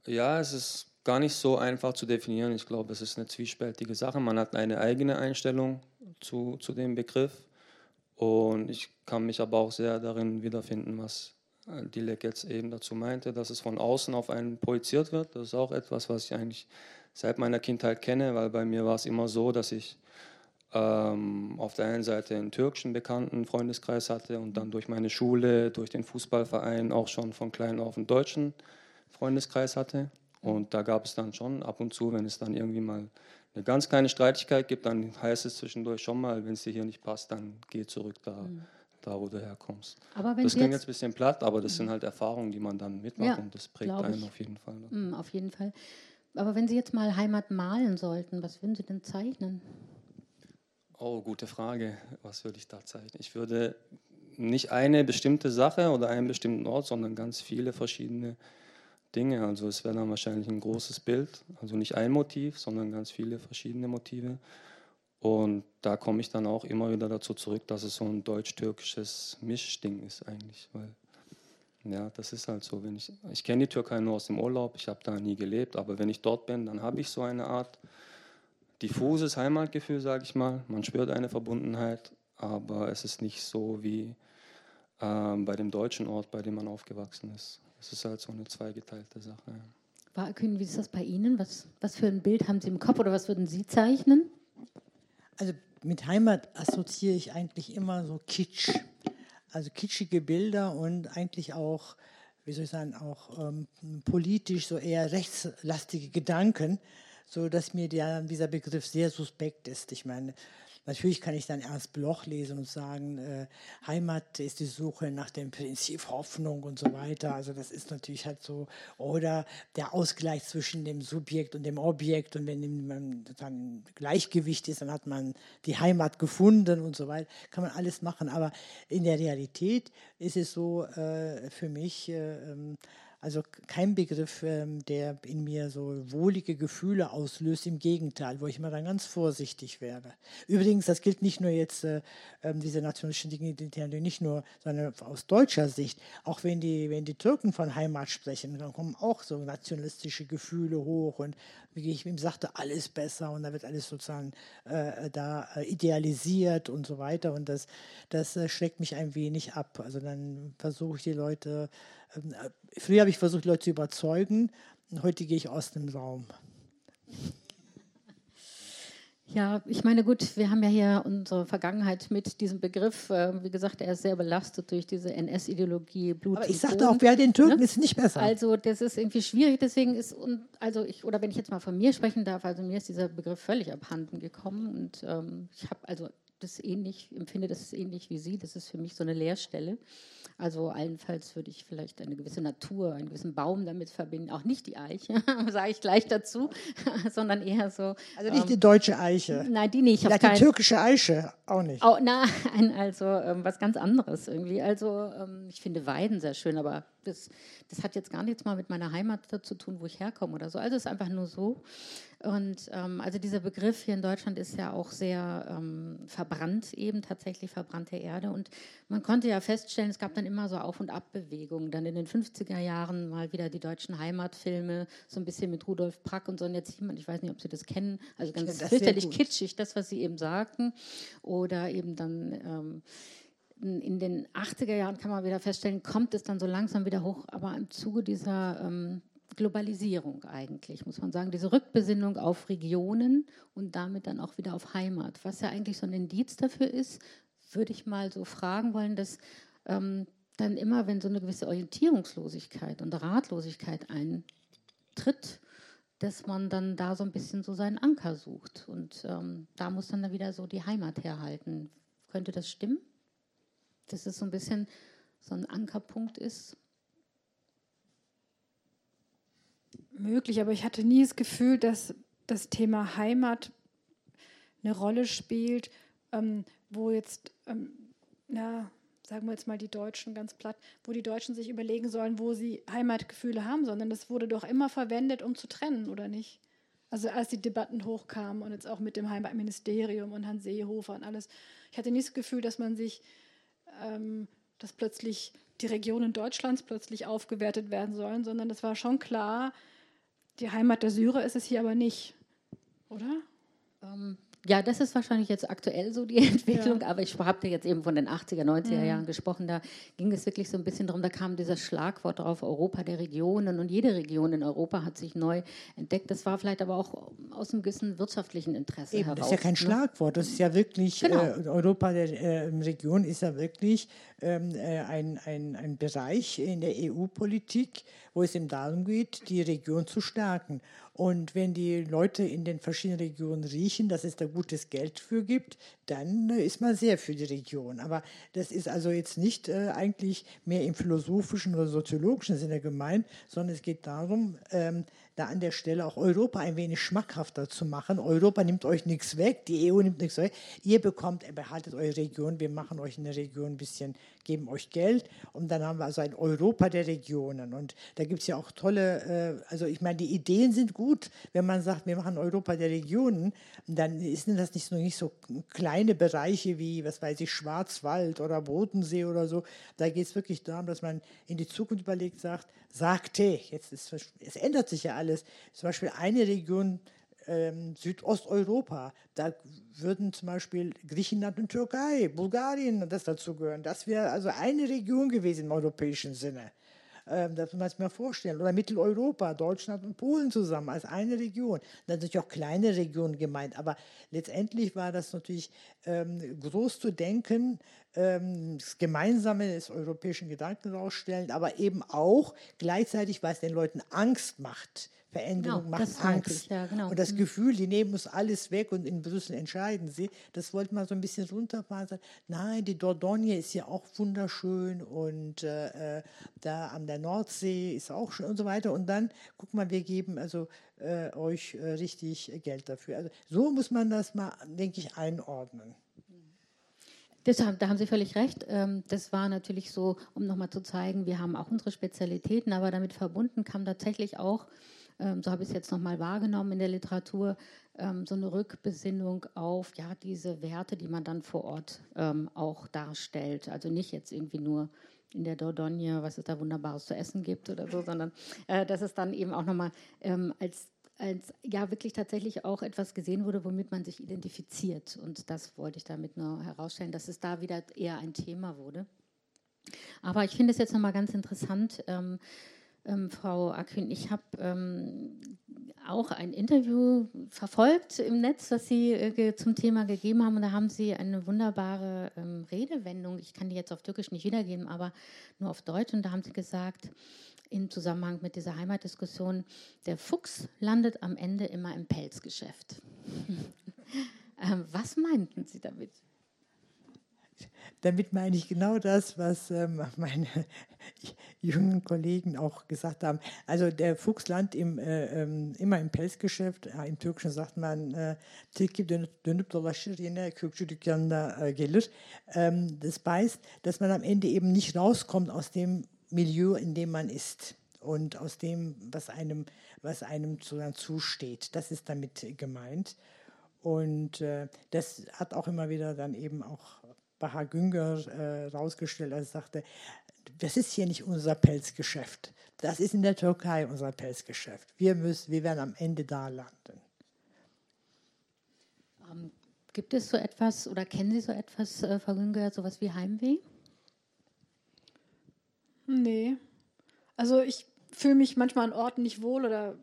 F: Ja, es ist gar nicht so einfach zu definieren. Ich glaube, es ist eine zwiespältige Sache. Man hat eine eigene Einstellung zu, zu dem Begriff. Und ich kann mich aber auch sehr darin wiederfinden, was Dilek jetzt eben dazu meinte, dass es von außen auf einen projiziert wird. Das ist auch etwas, was ich eigentlich seit meiner Kindheit kenne, weil bei mir war es immer so, dass ich ähm, auf der einen Seite einen türkischen bekannten Freundeskreis hatte und dann durch meine Schule, durch den Fußballverein auch schon von klein auf einen deutschen Freundeskreis hatte. Und da gab es dann schon ab und zu, wenn es dann irgendwie mal eine ganz kleine Streitigkeit gibt, dann heißt es zwischendurch schon mal, wenn es dir hier nicht passt, dann geh zurück da, mhm. Da wo du herkommst. das klingt jetzt, ein bisschen platt, aber das sind halt Erfahrungen, die man dann mitmacht ja, und das prägt einen auf jeden Fall.
C: Mhm, auf jeden Fall. Aber wenn Sie jetzt mal Heimat malen sollten, was würden Sie denn zeichnen?
F: Oh, gute Frage. Was würde ich da zeichnen? Ich würde nicht eine bestimmte Sache oder einen bestimmten Ort, sondern ganz viele verschiedene Dinge. Also es wäre dann wahrscheinlich ein großes Bild, also nicht ein Motiv, sondern ganz viele verschiedene Motive. Und da komme ich dann auch immer wieder dazu zurück, dass es so ein deutsch-türkisches Mischding ist eigentlich, weil ja, das ist halt so. Wenn ich ich kenne die Türkei nur aus dem Urlaub, ich habe da nie gelebt, aber wenn ich dort bin, dann habe ich so eine Art diffuses Heimatgefühl, sage ich mal. Man spürt eine Verbundenheit, aber es ist nicht so wie ähm, bei dem deutschen Ort, bei dem man aufgewachsen ist. Es ist halt so eine zweigeteilte Sache.
C: Kühn, wie ist das bei Ihnen? Was, was für ein Bild haben Sie im Kopf oder was würden Sie zeichnen?
D: Also mit Heimat assoziiere ich eigentlich immer so Kitsch. Also kitschige Bilder und eigentlich auch, wie soll ich sagen, auch ähm, politisch so eher rechtslastige Gedanken, so dass mir der, dieser Begriff sehr suspekt ist. Ich meine, Natürlich kann ich dann Ernst Bloch lesen und sagen, äh, Heimat ist die Suche nach dem Prinzip Hoffnung und so weiter. Also das ist natürlich halt so. Oder der Ausgleich zwischen dem Subjekt und dem Objekt. Und wenn man sozusagen Gleichgewicht ist, dann hat man die Heimat gefunden und so weiter. Kann man alles machen. Aber in der Realität ist es so äh, für mich, äh, ähm, also kein Begriff, ähm, der in mir so wohlige Gefühle auslöst, im Gegenteil, wo ich immer dann ganz vorsichtig wäre. Übrigens, das gilt nicht nur jetzt, äh, ähm, diese nationalistischen Dinge, nicht nur, sondern aus deutscher Sicht. Auch wenn die, wenn die Türken von Heimat sprechen, dann kommen auch so nationalistische Gefühle hoch und wie ich ihm sagte, alles besser und da wird alles sozusagen äh, da äh, idealisiert und so weiter und das, das äh, schreckt mich ein wenig ab. Also dann versuche ich die Leute äh, früher habe ich versucht, Leute zu überzeugen, heute gehe ich aus dem Raum.
C: Ja, ich meine, gut, wir haben ja hier unsere Vergangenheit mit diesem Begriff. Äh, wie gesagt, er ist sehr belastet durch diese NS-Ideologie,
D: Blut. Aber ich sagte auch, wer den Türken ne? ist nicht besser.
C: Also, das ist irgendwie schwierig. Deswegen ist, und, also ich, oder wenn ich jetzt mal von mir sprechen darf, also mir ist dieser Begriff völlig abhanden gekommen. Und ähm, ich habe also das ähnlich, empfinde das ähnlich wie Sie. Das ist für mich so eine Leerstelle. Also allenfalls würde ich vielleicht eine gewisse Natur, einen gewissen Baum damit verbinden. Auch nicht die Eiche, sage ich gleich dazu, sondern eher so.
D: Also nicht ähm, die deutsche Eiche.
C: Nein, die nicht.
D: Vielleicht die türkische Eiche auch nicht.
C: Oh, nein, also ähm, was ganz anderes irgendwie. Also ähm, ich finde Weiden sehr schön, aber das, das hat jetzt gar nichts mal mit meiner Heimat zu tun, wo ich herkomme oder so. Also es ist einfach nur so. Und ähm, also dieser Begriff hier in Deutschland ist ja auch sehr ähm, verbrannt, eben tatsächlich verbrannte Erde. Und man konnte ja feststellen, es gab dann immer so Auf- und Abbewegungen. Dann in den 50er Jahren mal wieder die deutschen Heimatfilme, so ein bisschen mit Rudolf Prack und Sonja Ziemann. Ich weiß nicht, ob Sie das kennen. Also ganz ja, fürchterlich kitschig, das, was Sie eben sagten. Oder eben dann. Ähm, in den 80er Jahren kann man wieder feststellen, kommt es dann so langsam wieder hoch, aber im Zuge dieser ähm, Globalisierung eigentlich, muss man sagen, diese Rückbesinnung auf Regionen und damit dann auch wieder auf Heimat. Was ja eigentlich so ein Indiz dafür ist, würde ich mal so fragen wollen, dass ähm, dann immer, wenn so eine gewisse Orientierungslosigkeit und Ratlosigkeit eintritt, dass man dann da so ein bisschen so seinen Anker sucht. Und ähm, da muss dann wieder so die Heimat herhalten. Könnte das stimmen? Dass es so ein bisschen so ein Ankerpunkt ist?
E: Möglich, aber ich hatte nie das Gefühl, dass das Thema Heimat eine Rolle spielt, ähm, wo jetzt, ähm, na, sagen wir jetzt mal die Deutschen ganz platt, wo die Deutschen sich überlegen sollen, wo sie Heimatgefühle haben, sondern das wurde doch immer verwendet, um zu trennen, oder nicht? Also als die Debatten hochkamen und jetzt auch mit dem Heimatministerium und Herrn Seehofer und alles, ich hatte nie das Gefühl, dass man sich, ähm, dass plötzlich die Regionen Deutschlands plötzlich aufgewertet werden sollen, sondern es war schon klar, die Heimat der Syrer ist es hier aber nicht, oder?
C: Ähm, ja, das ist wahrscheinlich jetzt aktuell so die Entwicklung, ja. aber ich habe jetzt eben von den 80er, 90er mhm. Jahren gesprochen, da ging es wirklich so ein bisschen darum, da kam dieses Schlagwort drauf, Europa der Regionen und jede Region in Europa hat sich neu entdeckt. Das war vielleicht aber auch aus einem gewissen wirtschaftlichen Interesse
D: eben,
C: heraus.
D: Das ist ja kein ne? Schlagwort, das ist ja wirklich, genau. äh, Europa der äh, Region ist ja wirklich ein, ein, ein Bereich in der EU-Politik, wo es eben darum geht, die Region zu stärken. Und wenn die Leute in den verschiedenen Regionen riechen, dass es da gutes Geld für gibt, dann äh, ist man sehr für die Region. Aber das ist also jetzt nicht äh, eigentlich mehr im philosophischen oder soziologischen Sinne gemeint, sondern es geht darum, ähm, da an der Stelle auch Europa ein wenig schmackhafter zu machen. Europa nimmt euch nichts weg, die EU nimmt nichts weg. Ihr bekommt, behaltet eure Region, wir machen euch in der Region ein bisschen, geben euch Geld und dann haben wir also ein Europa der Regionen. Und da gibt es ja auch tolle, äh, also ich meine, die Ideen sind gut, wenn man sagt, wir machen Europa der Regionen, dann sind das nicht so, nicht so kleine Bereiche wie, was weiß ich, Schwarzwald oder Bodensee oder so. Da geht es wirklich darum, dass man in die Zukunft überlegt, sagt, sagte, jetzt ist es ändert sich ja alles. Zum Beispiel eine Region ähm, Südosteuropa, da würden zum Beispiel Griechenland und Türkei, Bulgarien das dazu gehören. Das wäre also eine Region gewesen im europäischen Sinne. Ähm, das muss man sich mal vorstellen. Oder Mitteleuropa, Deutschland und Polen zusammen als eine Region. Natürlich auch kleine Regionen gemeint, aber letztendlich war das natürlich ähm, groß zu denken, ähm, das Gemeinsame des europäischen Gedanken rausstellen, aber eben auch gleichzeitig, weil es den Leuten Angst macht, Veränderung genau, macht Angst. Ja, genau. Und das mhm. Gefühl, die nehmen uns alles weg und in Brüssel entscheiden sie, das wollte man so ein bisschen runterfahren. Nein, die Dordogne ist ja auch wunderschön und äh, äh, da an der Nordsee ist auch schön und so weiter. Und dann, guck mal, wir geben also äh, euch äh, richtig Geld dafür. Also so muss man das mal, denke ich, einordnen.
C: Das, da haben Sie völlig recht. Ähm, das war natürlich so, um nochmal zu zeigen, wir haben auch unsere Spezialitäten, aber damit verbunden kam tatsächlich auch ähm, so habe ich es jetzt nochmal wahrgenommen in der Literatur, ähm, so eine Rückbesinnung auf ja, diese Werte, die man dann vor Ort auch darstellt. Also nicht jetzt irgendwie nur in der Dordogne, was es da Wunderbares zu essen gibt oder so, sondern äh, dass es dann eben auch nochmal ähm, als als ja wirklich tatsächlich auch etwas gesehen wurde, womit man sich identifiziert. Und das wollte ich damit nur herausstellen, dass es da wieder eher ein Thema wurde. Aber ich finde es jetzt nochmal ganz interessant, ähm, ähm, Frau Aquin, ich habe ähm, auch ein Interview verfolgt im Netz, das Sie äh, zum Thema gegeben haben. Und da haben Sie eine wunderbare ähm, Redewendung. Ich kann die jetzt auf Türkisch nicht wiedergeben, aber nur auf Deutsch. Und da haben Sie gesagt, im Zusammenhang mit dieser Heimatdiskussion, der Fuchs landet am Ende immer im Pelzgeschäft. ähm, was meinten Sie damit?
D: Damit meine ich genau das, was ähm, meine jungen Kollegen auch gesagt haben. Also der Fuchs landet im, äh, ähm, immer im Pelzgeschäft. Im Türkischen sagt man, äh, tilki dönüp, dolaşır yine kökçü dükkanına äh, gelir. Ähm, das heißt, dass man am Ende eben nicht rauskommt aus dem Milieu, in dem man ist und aus dem, was einem, was einem zusteht. Das ist damit gemeint. Und äh, das hat auch immer wieder dann eben auch Baha Günger äh, rausgestellt, als er sagte, das ist hier nicht unser Pelzgeschäft. Das ist in der Türkei unser Pelzgeschäft. Wir, müssen, wir werden am Ende da landen.
C: Ähm, gibt es so etwas oder kennen Sie so etwas, äh, Frau Günger, sowas wie Heimweh?
E: Nee. Also ich fühle mich manchmal an Orten nicht wohl oder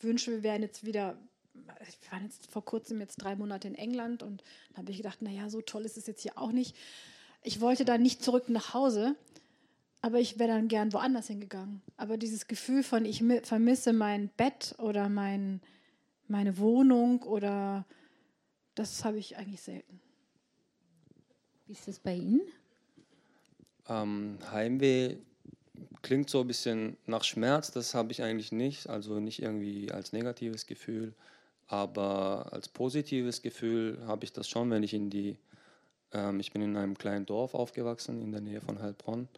E: wünsche, wir wären jetzt wieder wir waren jetzt vor kurzem jetzt drei Monate in England und da habe ich gedacht, naja, so toll ist es jetzt hier auch nicht. Ich wollte da nicht zurück nach Hause, aber ich wäre dann gern woanders hingegangen. Aber dieses Gefühl von, ich vermisse mein Bett oder mein, meine Wohnung oder das habe ich eigentlich selten.
C: Wie ist das bei Ihnen?
F: Ähm, Heimweh klingt so ein bisschen nach Schmerz, das habe ich eigentlich nicht, also nicht irgendwie als negatives Gefühl. Aber als positives Gefühl habe ich das schon, wenn ich in die, ähm, ich bin in einem kleinen Dorf aufgewachsen in der Nähe von Heilbronn.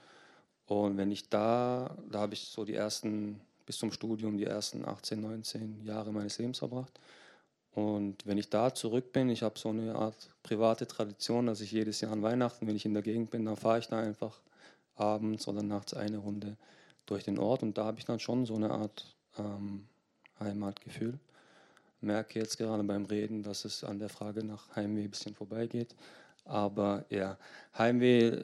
F: Und wenn ich da, da habe ich so die ersten, bis zum Studium, die ersten 18, 19 Jahre meines Lebens verbracht. Und wenn ich da zurück bin, ich habe so eine Art private Tradition, dass ich jedes Jahr an Weihnachten, wenn ich in der Gegend bin, dann fahre ich da einfach abends oder nachts eine Runde durch den Ort. Und da habe ich dann schon so eine Art ähm, Heimatgefühl merke jetzt gerade beim Reden, dass es an der Frage nach Heimweh ein bisschen vorbeigeht. Aber ja, Heimweh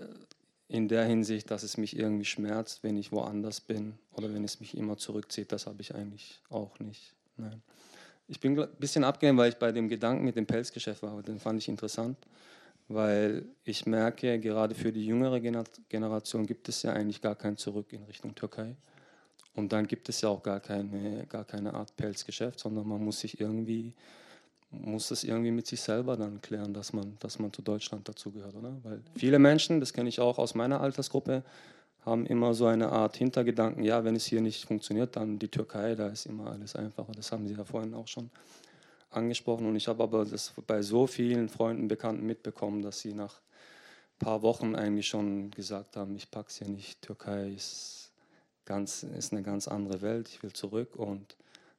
F: in der Hinsicht, dass es mich irgendwie schmerzt, wenn ich woanders bin oder wenn es mich immer zurückzieht, das habe ich eigentlich auch nicht. Nein. Ich bin ein bisschen abgelenkt, weil ich bei dem Gedanken mit dem Pelzgeschäft war, den fand ich interessant, weil ich merke, gerade für die jüngere Generation gibt es ja eigentlich gar kein Zurück in Richtung Türkei. Und dann gibt es ja auch gar keine, gar keine Art Pelzgeschäft, sondern man muss sich irgendwie, muss das irgendwie mit sich selber dann klären, dass man, dass man zu Deutschland dazugehört, oder? Weil viele Menschen, das kenne ich auch aus meiner Altersgruppe, haben immer so eine Art Hintergedanken, ja, wenn es hier nicht funktioniert, dann die Türkei, da ist immer alles einfacher. Das haben Sie ja vorhin auch schon angesprochen. Und ich habe aber das bei so vielen Freunden, Bekannten mitbekommen, dass sie nach ein paar Wochen eigentlich schon gesagt haben, ich packe es hier nicht, Türkei ist ganz, ist eine ganz andere Welt, ich will zurück und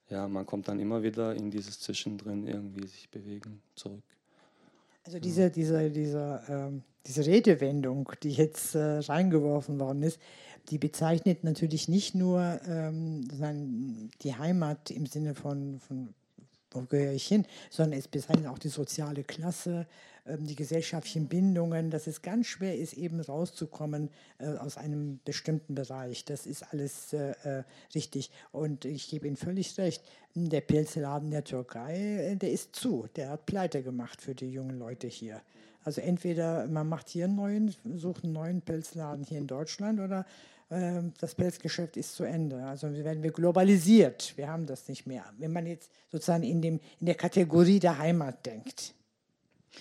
F: ja, man kommt dann immer wieder in dieses Zwischendrin irgendwie sich bewegen zurück.
D: Also diese, diese, diese, ähm, diese Redewendung, die jetzt äh, reingeworfen worden ist, die bezeichnet natürlich nicht nur ähm, die Heimat im Sinne von, von wo gehöre ich hin, sondern es bezeichnet auch die soziale Klasse, ähm, die gesellschaftlichen Bindungen, dass es ganz schwer ist, eben rauszukommen äh, aus einem bestimmten Bereich. Das ist alles äh, äh, richtig. Und ich gebe Ihnen völlig recht, der Pilzladen der Türkei, der ist zu. Der hat Pleite gemacht für die jungen Leute hier. Also entweder man macht hier einen neuen, sucht einen neuen Pilzladen hier in Deutschland oder das Pelzgeschäft ist zu Ende. Also werden wir globalisiert. Wir haben das nicht mehr. Wenn man jetzt sozusagen in, dem, in der Kategorie der Heimat denkt.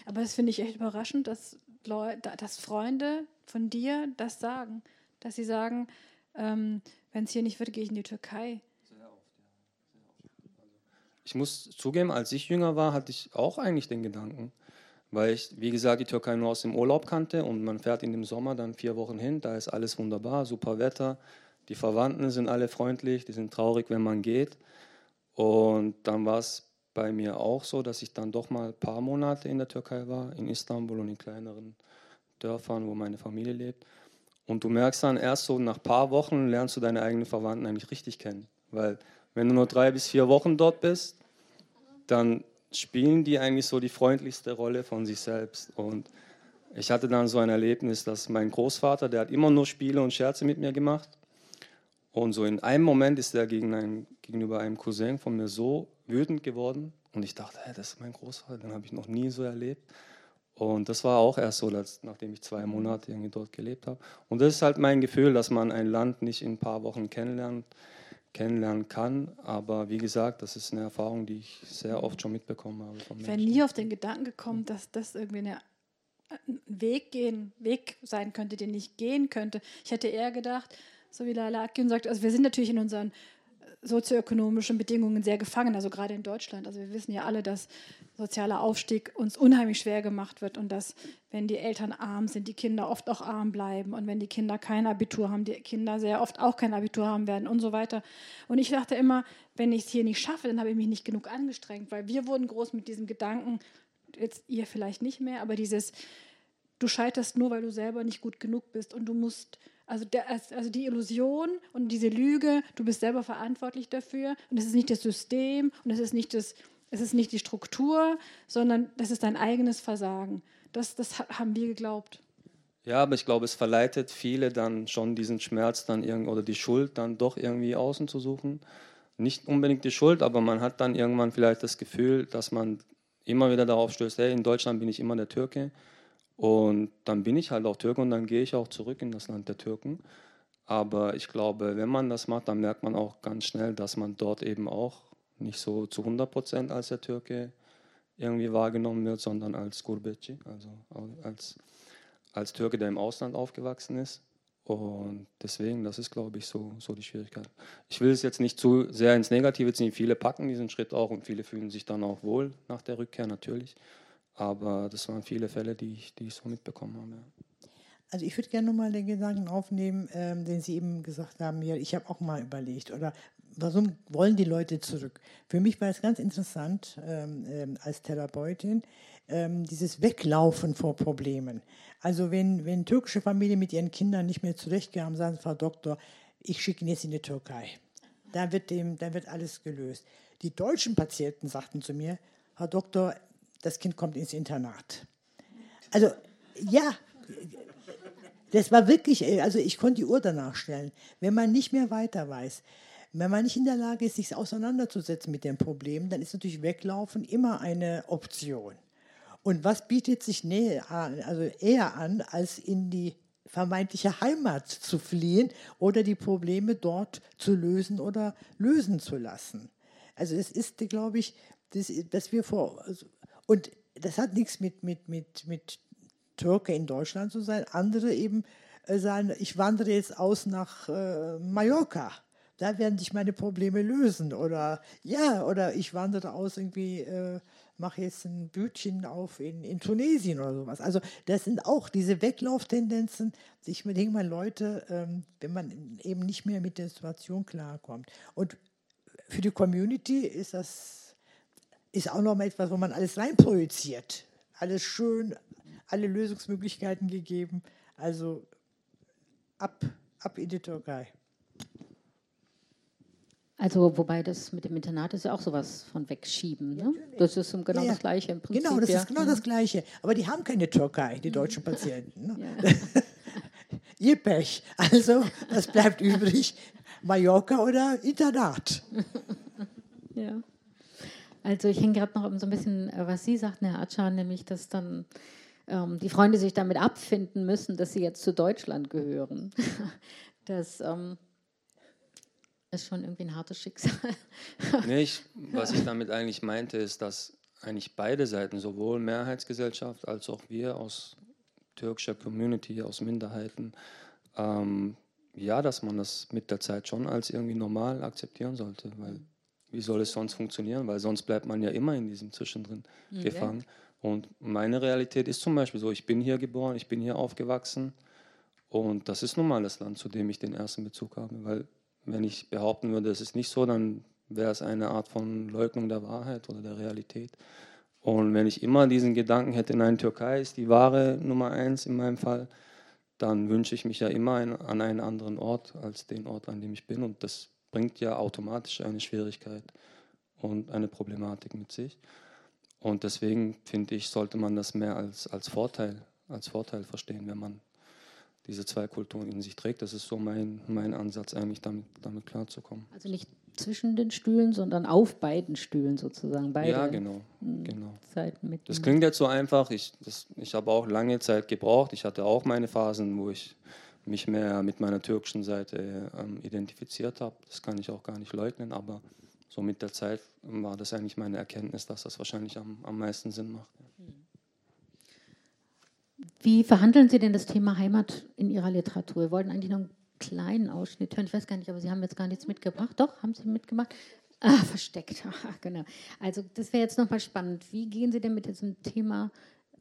E: Aber das finde ich echt überraschend, dass, Leute, dass Freunde von dir das sagen. Dass sie sagen, ähm, wenn es hier nicht wird, gehe ich in die Türkei.
F: Ich muss zugeben, als ich jünger war, hatte ich auch eigentlich den Gedanken weil ich, wie gesagt, die Türkei nur aus dem Urlaub kannte und man fährt in dem Sommer dann vier Wochen hin, da ist alles wunderbar, super Wetter, die Verwandten sind alle freundlich, die sind traurig, wenn man geht. Und dann war es bei mir auch so, dass ich dann doch mal ein paar Monate in der Türkei war, in Istanbul und in kleineren Dörfern, wo meine Familie lebt. Und du merkst dann erst so nach ein paar Wochen lernst du deine eigenen Verwandten eigentlich richtig kennen. Weil wenn du nur drei bis vier Wochen dort bist, dann spielen die eigentlich so die freundlichste Rolle von sich selbst. Und ich hatte dann so ein Erlebnis, dass mein Großvater, der hat immer nur Spiele und Scherze mit mir gemacht. Und so in einem Moment ist er gegen einen, gegenüber einem Cousin von mir so wütend geworden. Und ich dachte, hey, das ist mein Großvater, den habe ich noch nie so erlebt. Und das war auch erst so, dass, nachdem ich zwei Monate irgendwie dort gelebt habe. Und das ist halt mein Gefühl, dass man ein Land nicht in ein paar Wochen kennenlernt kennenlernen kann. Aber wie gesagt, das ist eine Erfahrung, die ich sehr oft schon mitbekommen habe.
E: ich wäre nie auf den Gedanken gekommen, dass das irgendwie eine, ein Weg, gehen, Weg sein könnte, den ich gehen könnte. Ich hätte eher gedacht, so wie Laila Akin sagt, also wir sind natürlich in unseren sozioökonomischen Bedingungen sehr gefangen, also gerade in Deutschland. Also wir wissen ja alle, dass sozialer Aufstieg uns unheimlich schwer gemacht wird und dass, wenn die Eltern arm sind, die Kinder oft auch arm bleiben und wenn die Kinder kein Abitur haben, die Kinder sehr oft auch kein Abitur haben werden und so weiter. Und ich dachte immer, wenn ich es hier nicht schaffe, dann habe ich mich nicht genug angestrengt, weil wir wurden groß mit diesem Gedanken, jetzt ihr vielleicht nicht mehr, aber dieses, du scheiterst nur, weil du selber nicht gut genug bist und du musst also, der, also die Illusion und diese Lüge, du bist selber verantwortlich dafür und es ist nicht das System und es ist nicht, das, es ist nicht die Struktur, sondern das ist dein eigenes Versagen. Das, das haben wir geglaubt.
F: Ja, aber ich glaube, es verleitet viele dann schon diesen Schmerz dann irgend oder die Schuld dann doch irgendwie außen zu suchen. Nicht unbedingt die Schuld, aber man hat dann irgendwann vielleicht das Gefühl, dass man immer wieder darauf stößt, hey, in Deutschland bin ich immer der Türke und dann bin ich halt auch Türke und dann gehe ich auch zurück in das Land der Türken. Aber ich glaube, wenn man das macht, dann merkt man auch ganz schnell, dass man dort eben auch nicht so zu 100 Prozent als der Türke irgendwie wahrgenommen wird, sondern als Gurbetçi, also als, als Türke, der im Ausland aufgewachsen ist. Und deswegen, das ist, glaube ich, so, so die Schwierigkeit. Ich will es jetzt nicht zu sehr ins Negative ziehen. Viele packen diesen Schritt auch und viele fühlen sich dann auch wohl nach der Rückkehr, natürlich. Aber das waren viele Fälle, die ich, die ich so mitbekommen habe.
D: Also ich würde gerne nochmal den Gedanken aufnehmen, ähm, den Sie eben gesagt haben. Ja, ich habe auch mal überlegt, oder warum wollen die Leute zurück? Für mich war es ganz interessant ähm, ähm, als Therapeutin, ähm, dieses Weglaufen vor Problemen. Also wenn, wenn türkische Familien mit ihren Kindern nicht mehr zurechtkamen, sagen Frau Doktor, ich schicke ihn jetzt in die Türkei. Da wird, dem, da wird alles gelöst. Die deutschen Patienten sagten zu mir, Herr Doktor, das Kind kommt ins Internat. Also ja, das war wirklich, also ich konnte die Uhr danach stellen. Wenn man nicht mehr weiter weiß, wenn man nicht in der Lage ist, sich auseinanderzusetzen mit dem Problem, dann ist natürlich Weglaufen immer eine Option. Und was bietet sich näher an, also eher an, als in die vermeintliche Heimat zu fliehen oder die Probleme dort zu lösen oder lösen zu lassen? Also es ist, glaube ich, das, dass wir vor, also und das hat nichts mit, mit, mit, mit Türke in Deutschland zu sein. Andere eben äh, sagen, ich wandere jetzt aus nach äh, Mallorca. Da werden sich meine Probleme lösen. Oder ja, oder ich wandere aus irgendwie, äh, mache jetzt ein Bütchen auf in, in Tunesien oder sowas. Also das sind auch diese Weglauftendenzen. Ich denke mal, Leute, ähm, wenn man eben nicht mehr mit der Situation klarkommt. Und für die Community ist das ist auch noch mal etwas, wo man alles reinprojiziert. Alles schön, alle Lösungsmöglichkeiten gegeben. Also ab, ab in die Türkei.
C: Also, wobei das mit dem Internat ist ja auch sowas von wegschieben. Ne? Das ist genau ja, das Gleiche im Prinzip.
D: Genau, das
C: ja.
D: ist genau das Gleiche. Aber die haben keine Türkei, die deutschen Patienten. Ne? Ihr Pech. Also, was bleibt übrig? Mallorca oder Internat?
C: ja. Also ich hänge gerade noch so ein bisschen, äh, was Sie sagten, Herr Atschan, nämlich, dass dann ähm, die Freunde sich damit abfinden müssen, dass sie jetzt zu Deutschland gehören. das ähm, ist schon irgendwie ein hartes Schicksal.
F: nee, ich, was ich damit eigentlich meinte, ist, dass eigentlich beide Seiten, sowohl Mehrheitsgesellschaft als auch wir aus türkischer Community, aus Minderheiten, ähm, ja, dass man das mit der Zeit schon als irgendwie normal akzeptieren sollte, weil wie soll es sonst funktionieren? Weil sonst bleibt man ja immer in diesem Zwischendrin mhm. gefangen. Und meine Realität ist zum Beispiel so, ich bin hier geboren, ich bin hier aufgewachsen und das ist nun mal das Land, zu dem ich den ersten Bezug habe. Weil wenn ich behaupten würde, es ist nicht so, dann wäre es eine Art von Leugnung der Wahrheit oder der Realität. Und wenn ich immer diesen Gedanken hätte, nein, Türkei ist die wahre Nummer eins in meinem Fall, dann wünsche ich mich ja immer an einen anderen Ort als den Ort, an dem ich bin. Und das bringt ja automatisch eine Schwierigkeit und eine Problematik mit sich. Und deswegen finde ich, sollte man das mehr als, als, Vorteil, als Vorteil verstehen, wenn man diese zwei Kulturen in sich trägt. Das ist so mein, mein Ansatz, eigentlich damit, damit klarzukommen.
C: Also nicht zwischen den Stühlen, sondern auf beiden Stühlen sozusagen. Beide
F: ja, genau. genau.
C: Seiten mit
F: das klingt jetzt so einfach. Ich, ich habe auch lange Zeit gebraucht. Ich hatte auch meine Phasen, wo ich mich mehr mit meiner türkischen Seite ähm, identifiziert habe. Das kann ich auch gar nicht leugnen, aber so mit der Zeit war das eigentlich meine Erkenntnis, dass das wahrscheinlich am, am meisten Sinn macht.
C: Wie verhandeln Sie denn das Thema Heimat in Ihrer Literatur? Wir wollten eigentlich noch einen kleinen Ausschnitt hören. Ich weiß gar nicht, aber Sie haben jetzt gar nichts mitgebracht. Doch, haben Sie mitgemacht? Ah, versteckt. genau. Also das wäre jetzt nochmal spannend. Wie gehen Sie denn mit diesem Thema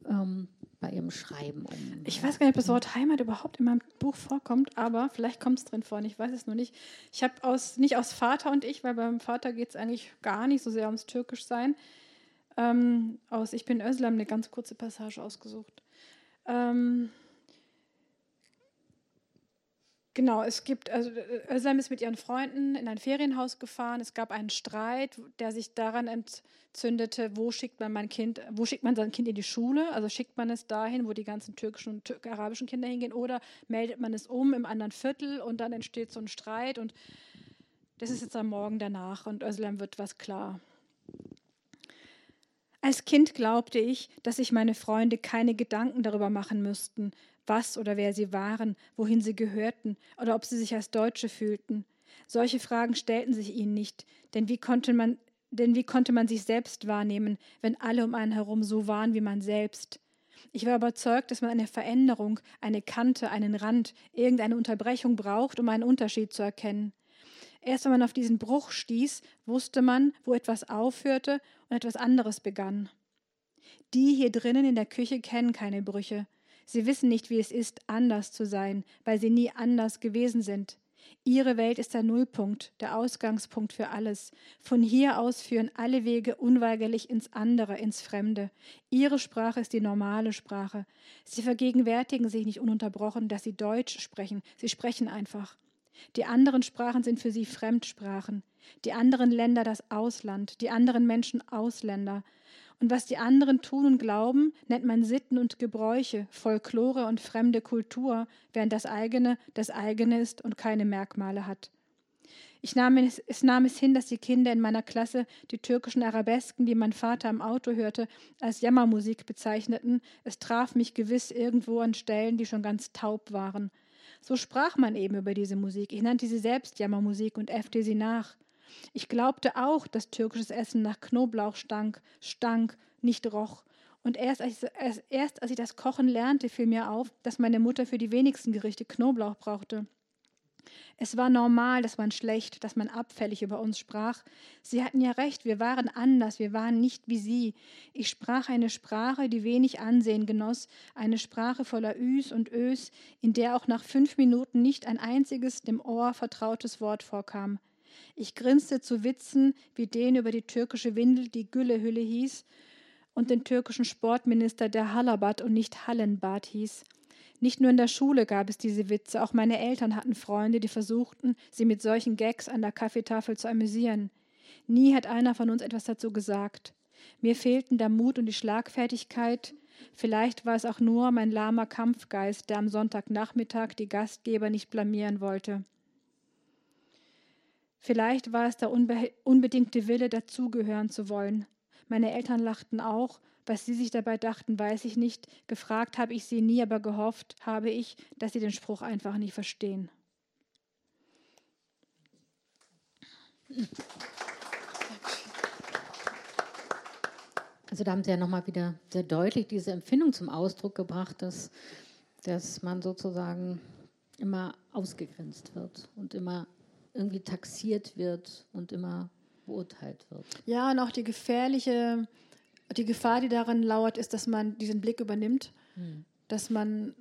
C: ähm, bei Ihrem Schreiben um?
E: Ich weiß gar nicht, ob das Wort Heimat überhaupt in meinem Buch vorkommt, aber vielleicht kommt es drin vor. Ich weiß es nur nicht. Ich habe aus, nicht aus Vater und ich, weil beim Vater geht es eigentlich gar nicht so sehr ums Türkischsein. Ähm, aus Ich bin Özlem eine ganz kurze Passage ausgesucht. Ähm, Genau, es gibt, also Özlem ist mit ihren Freunden in ein Ferienhaus gefahren. Es gab einen Streit, der sich daran entzündete, wo schickt man mein Kind, wo schickt man sein Kind in die Schule? Also schickt man es dahin, wo die ganzen türkischen und türk arabischen Kinder hingehen, oder meldet man es um im anderen Viertel und dann entsteht so ein Streit und das ist jetzt am Morgen danach und Özlem wird was klar. Als Kind glaubte ich, dass sich meine Freunde keine Gedanken darüber machen müssten, was oder wer sie waren, wohin sie gehörten oder ob sie sich als Deutsche fühlten. Solche Fragen stellten sich ihnen nicht, denn wie konnte man, denn wie konnte man sich selbst wahrnehmen, wenn alle um einen herum so waren wie man selbst? Ich war überzeugt, dass man eine Veränderung, eine Kante, einen Rand, irgendeine Unterbrechung braucht, um einen Unterschied zu erkennen. Erst wenn man auf diesen Bruch stieß, wusste man, wo etwas aufhörte und etwas anderes begann. Die hier drinnen in der Küche kennen keine Brüche. Sie wissen nicht, wie es ist, anders zu sein, weil sie nie anders gewesen sind. Ihre Welt ist der Nullpunkt, der Ausgangspunkt für alles. Von hier aus führen alle Wege unweigerlich ins andere, ins Fremde. Ihre Sprache ist die normale Sprache. Sie vergegenwärtigen sich nicht ununterbrochen, dass sie Deutsch sprechen. Sie sprechen einfach. Die anderen Sprachen sind für sie Fremdsprachen. Die anderen Länder das Ausland, die anderen Menschen Ausländer. Und was die anderen tun und glauben, nennt man Sitten und Gebräuche, Folklore und fremde Kultur, während das eigene das eigene ist und keine Merkmale hat. Ich nahm es, es nahm es hin, dass die Kinder in meiner Klasse die türkischen Arabesken, die mein Vater im Auto hörte, als Jammermusik bezeichneten. Es traf mich gewiss irgendwo an Stellen, die schon ganz taub waren. So sprach man eben über diese Musik. Ich nannte sie selbst Jammermusik und äffte sie nach. Ich glaubte auch, dass türkisches Essen nach Knoblauch stank, stank, nicht roch. Und erst als, ich, erst als ich das Kochen lernte, fiel mir auf, dass meine Mutter für die wenigsten Gerichte Knoblauch brauchte. Es war normal, dass man schlecht, dass man abfällig über uns sprach. Sie hatten ja recht, wir waren anders, wir waren nicht wie sie. Ich sprach eine Sprache, die wenig Ansehen genoss, eine Sprache voller Üs und Ös, in der auch nach fünf Minuten nicht ein einziges dem Ohr vertrautes Wort vorkam. Ich grinste zu Witzen wie den über die türkische Windel, die Güllehülle hieß, und den türkischen Sportminister, der Halabat und nicht Hallenbad hieß. Nicht nur in der Schule gab es diese Witze, auch meine Eltern hatten Freunde, die versuchten, sie mit solchen Gags an der Kaffeetafel zu amüsieren. Nie hat einer von uns etwas dazu gesagt. Mir fehlten der Mut und die Schlagfertigkeit. Vielleicht war es auch nur mein lahmer Kampfgeist, der am Sonntagnachmittag die Gastgeber nicht blamieren wollte. Vielleicht war es der unbe unbedingte Wille, dazugehören zu wollen. Meine Eltern lachten auch, was sie sich dabei dachten, weiß ich nicht. Gefragt habe ich sie nie, aber gehofft habe ich, dass sie den Spruch einfach nicht verstehen.
C: Also da haben Sie ja nochmal wieder sehr deutlich diese Empfindung zum Ausdruck gebracht, dass, dass man sozusagen immer ausgegrenzt wird und immer irgendwie taxiert wird und immer beurteilt wird.
E: Ja, und auch die gefährliche, die Gefahr, die daran lauert, ist, dass man diesen Blick übernimmt, hm. dass man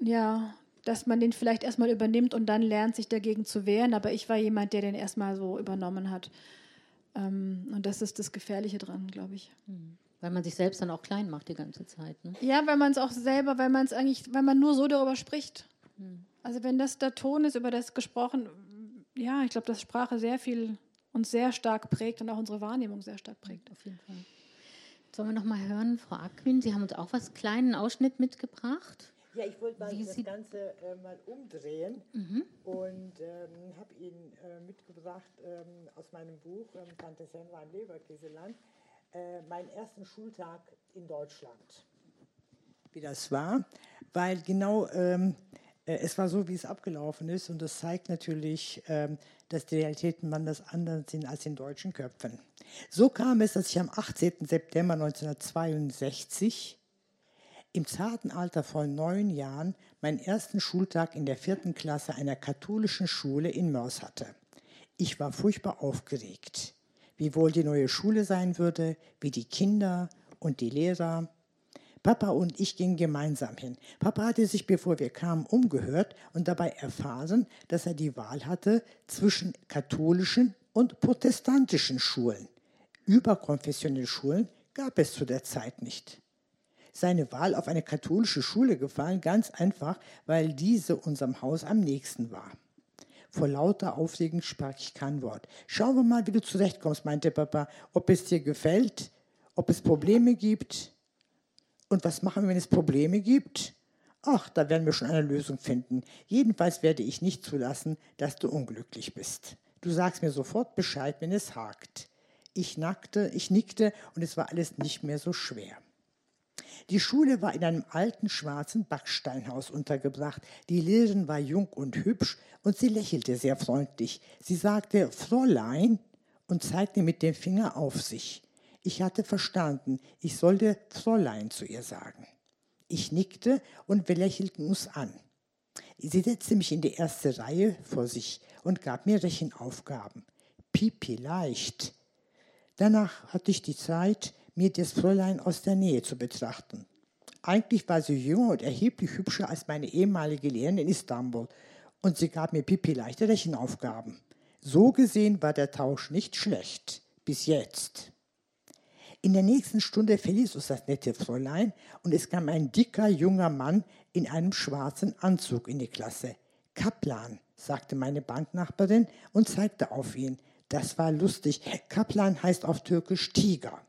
E: ja, dass man den vielleicht erstmal übernimmt und dann lernt, sich dagegen zu wehren. Aber ich war jemand, der den erstmal so übernommen hat. Ähm, und das ist das Gefährliche dran, glaube ich. Hm.
C: Weil man sich selbst dann auch klein macht die ganze Zeit. Ne?
E: Ja, weil man es auch selber, weil man es eigentlich, weil man nur so darüber spricht. Hm. Also wenn das der Ton ist, über das gesprochen, ja, ich glaube, dass Sprache sehr viel uns sehr stark prägt und auch unsere Wahrnehmung sehr stark prägt.
C: Auf jeden Fall. Sollen wir noch mal hören, Frau Aquin, Sie haben uns auch was kleinen Ausschnitt mitgebracht.
D: Ja, ich wollte mal Wie das Sie Ganze äh, mal umdrehen mhm. und ähm, habe Ihnen äh, mitgebracht ähm, aus meinem Buch ähm, Tante Senra im Leberkäseland äh, meinen ersten Schultag in Deutschland. Wie das war, weil genau ähm, äh, es war so, wie es abgelaufen ist und das zeigt natürlich, ähm, dass die Realitäten anders anders sind als in deutschen Köpfen. So kam es, dass ich am 18. September 1962 im zarten Alter von neun Jahren meinen ersten Schultag in der vierten Klasse einer katholischen Schule in Mörs hatte. Ich war furchtbar aufgeregt, wie wohl die neue Schule sein würde, wie die Kinder und die Lehrer. Papa und ich gingen gemeinsam hin. Papa hatte sich, bevor wir kamen, umgehört und dabei erfahren, dass er die Wahl hatte zwischen katholischen und protestantischen Schulen. Überkonfessionelle Schulen gab es zu der Zeit nicht. Seine Wahl auf eine katholische Schule gefallen, ganz einfach, weil diese unserem Haus am nächsten war. Vor lauter Aufregung sprach ich kein Wort. Schauen wir mal, wie du zurechtkommst, meinte Papa, ob es dir gefällt, ob es Probleme gibt. Und was machen wir, wenn es Probleme gibt? Ach, da werden wir schon eine Lösung finden. Jedenfalls werde ich nicht zulassen, dass du unglücklich bist. Du sagst mir sofort Bescheid, wenn es hakt. Ich nackte, ich nickte und es war alles nicht mehr so schwer. Die Schule war in einem alten schwarzen Backsteinhaus untergebracht. Die Lehrerin war jung und hübsch und sie lächelte sehr freundlich. Sie sagte Fräulein und zeigte mit dem Finger auf sich. Ich hatte verstanden, ich sollte Fräulein zu ihr sagen. Ich nickte und wir lächelten uns an. Sie setzte mich in die erste Reihe vor sich und gab mir Rechenaufgaben. Pipi leicht. Danach hatte ich die Zeit, mir das Fräulein aus der Nähe zu betrachten. Eigentlich war sie jünger und erheblich hübscher als meine ehemalige Lehrerin in Istanbul und sie gab mir pipi leichte Rechenaufgaben. So gesehen war der Tausch nicht schlecht. Bis jetzt. In der nächsten Stunde verließ uns das nette Fräulein und es kam ein dicker junger Mann in einem schwarzen Anzug in die Klasse. Kaplan, sagte meine Banknachbarin und zeigte auf ihn. Das war lustig. Kaplan heißt auf Türkisch Tiger.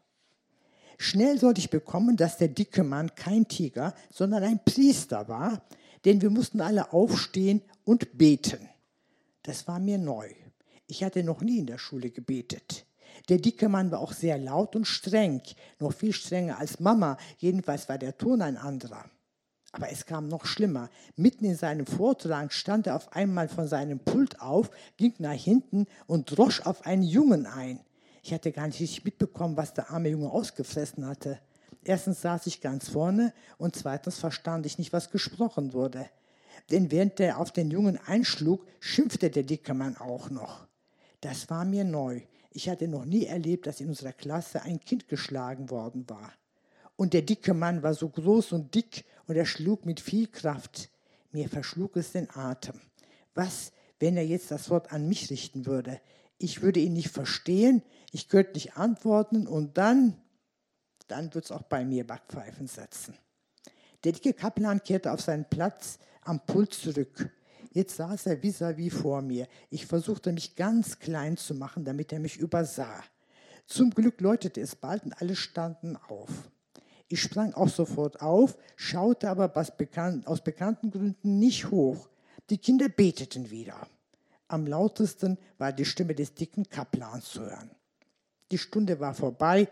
D: Schnell sollte ich bekommen, dass der dicke Mann kein Tiger, sondern ein Priester war, denn wir mussten alle aufstehen und beten. Das war mir neu. Ich hatte noch nie in der Schule gebetet. Der dicke Mann war auch sehr laut und streng, noch viel strenger als Mama, jedenfalls war der Ton ein anderer. Aber es kam noch schlimmer. Mitten in seinem Vortrag stand er auf einmal von seinem Pult auf, ging nach hinten und drosch auf einen Jungen ein. Ich hatte gar nicht richtig mitbekommen, was der arme Junge ausgefressen hatte. Erstens saß ich ganz vorne und zweitens verstand ich nicht, was gesprochen wurde. Denn während er auf den Jungen einschlug, schimpfte der dicke Mann auch noch. Das war mir neu. Ich hatte noch nie erlebt, dass in unserer Klasse ein Kind geschlagen worden war. Und der dicke Mann war so groß und dick und er schlug mit viel Kraft. Mir verschlug es den Atem. Was, wenn er jetzt das Wort an mich richten würde? Ich würde ihn nicht verstehen, ich könnte nicht antworten und dann, dann wird es auch bei mir Backpfeifen setzen. Der dicke Kaplan kehrte auf seinen Platz am Pult zurück. Jetzt saß er vis-à-vis -vis vor mir. Ich versuchte mich ganz klein zu machen, damit er mich übersah. Zum Glück läutete es bald und alle standen auf. Ich sprang auch sofort auf, schaute aber aus bekannten Gründen nicht hoch. Die Kinder beteten wieder. Am lautesten war die Stimme des dicken Kaplans zu hören. Die Stunde war vorbei,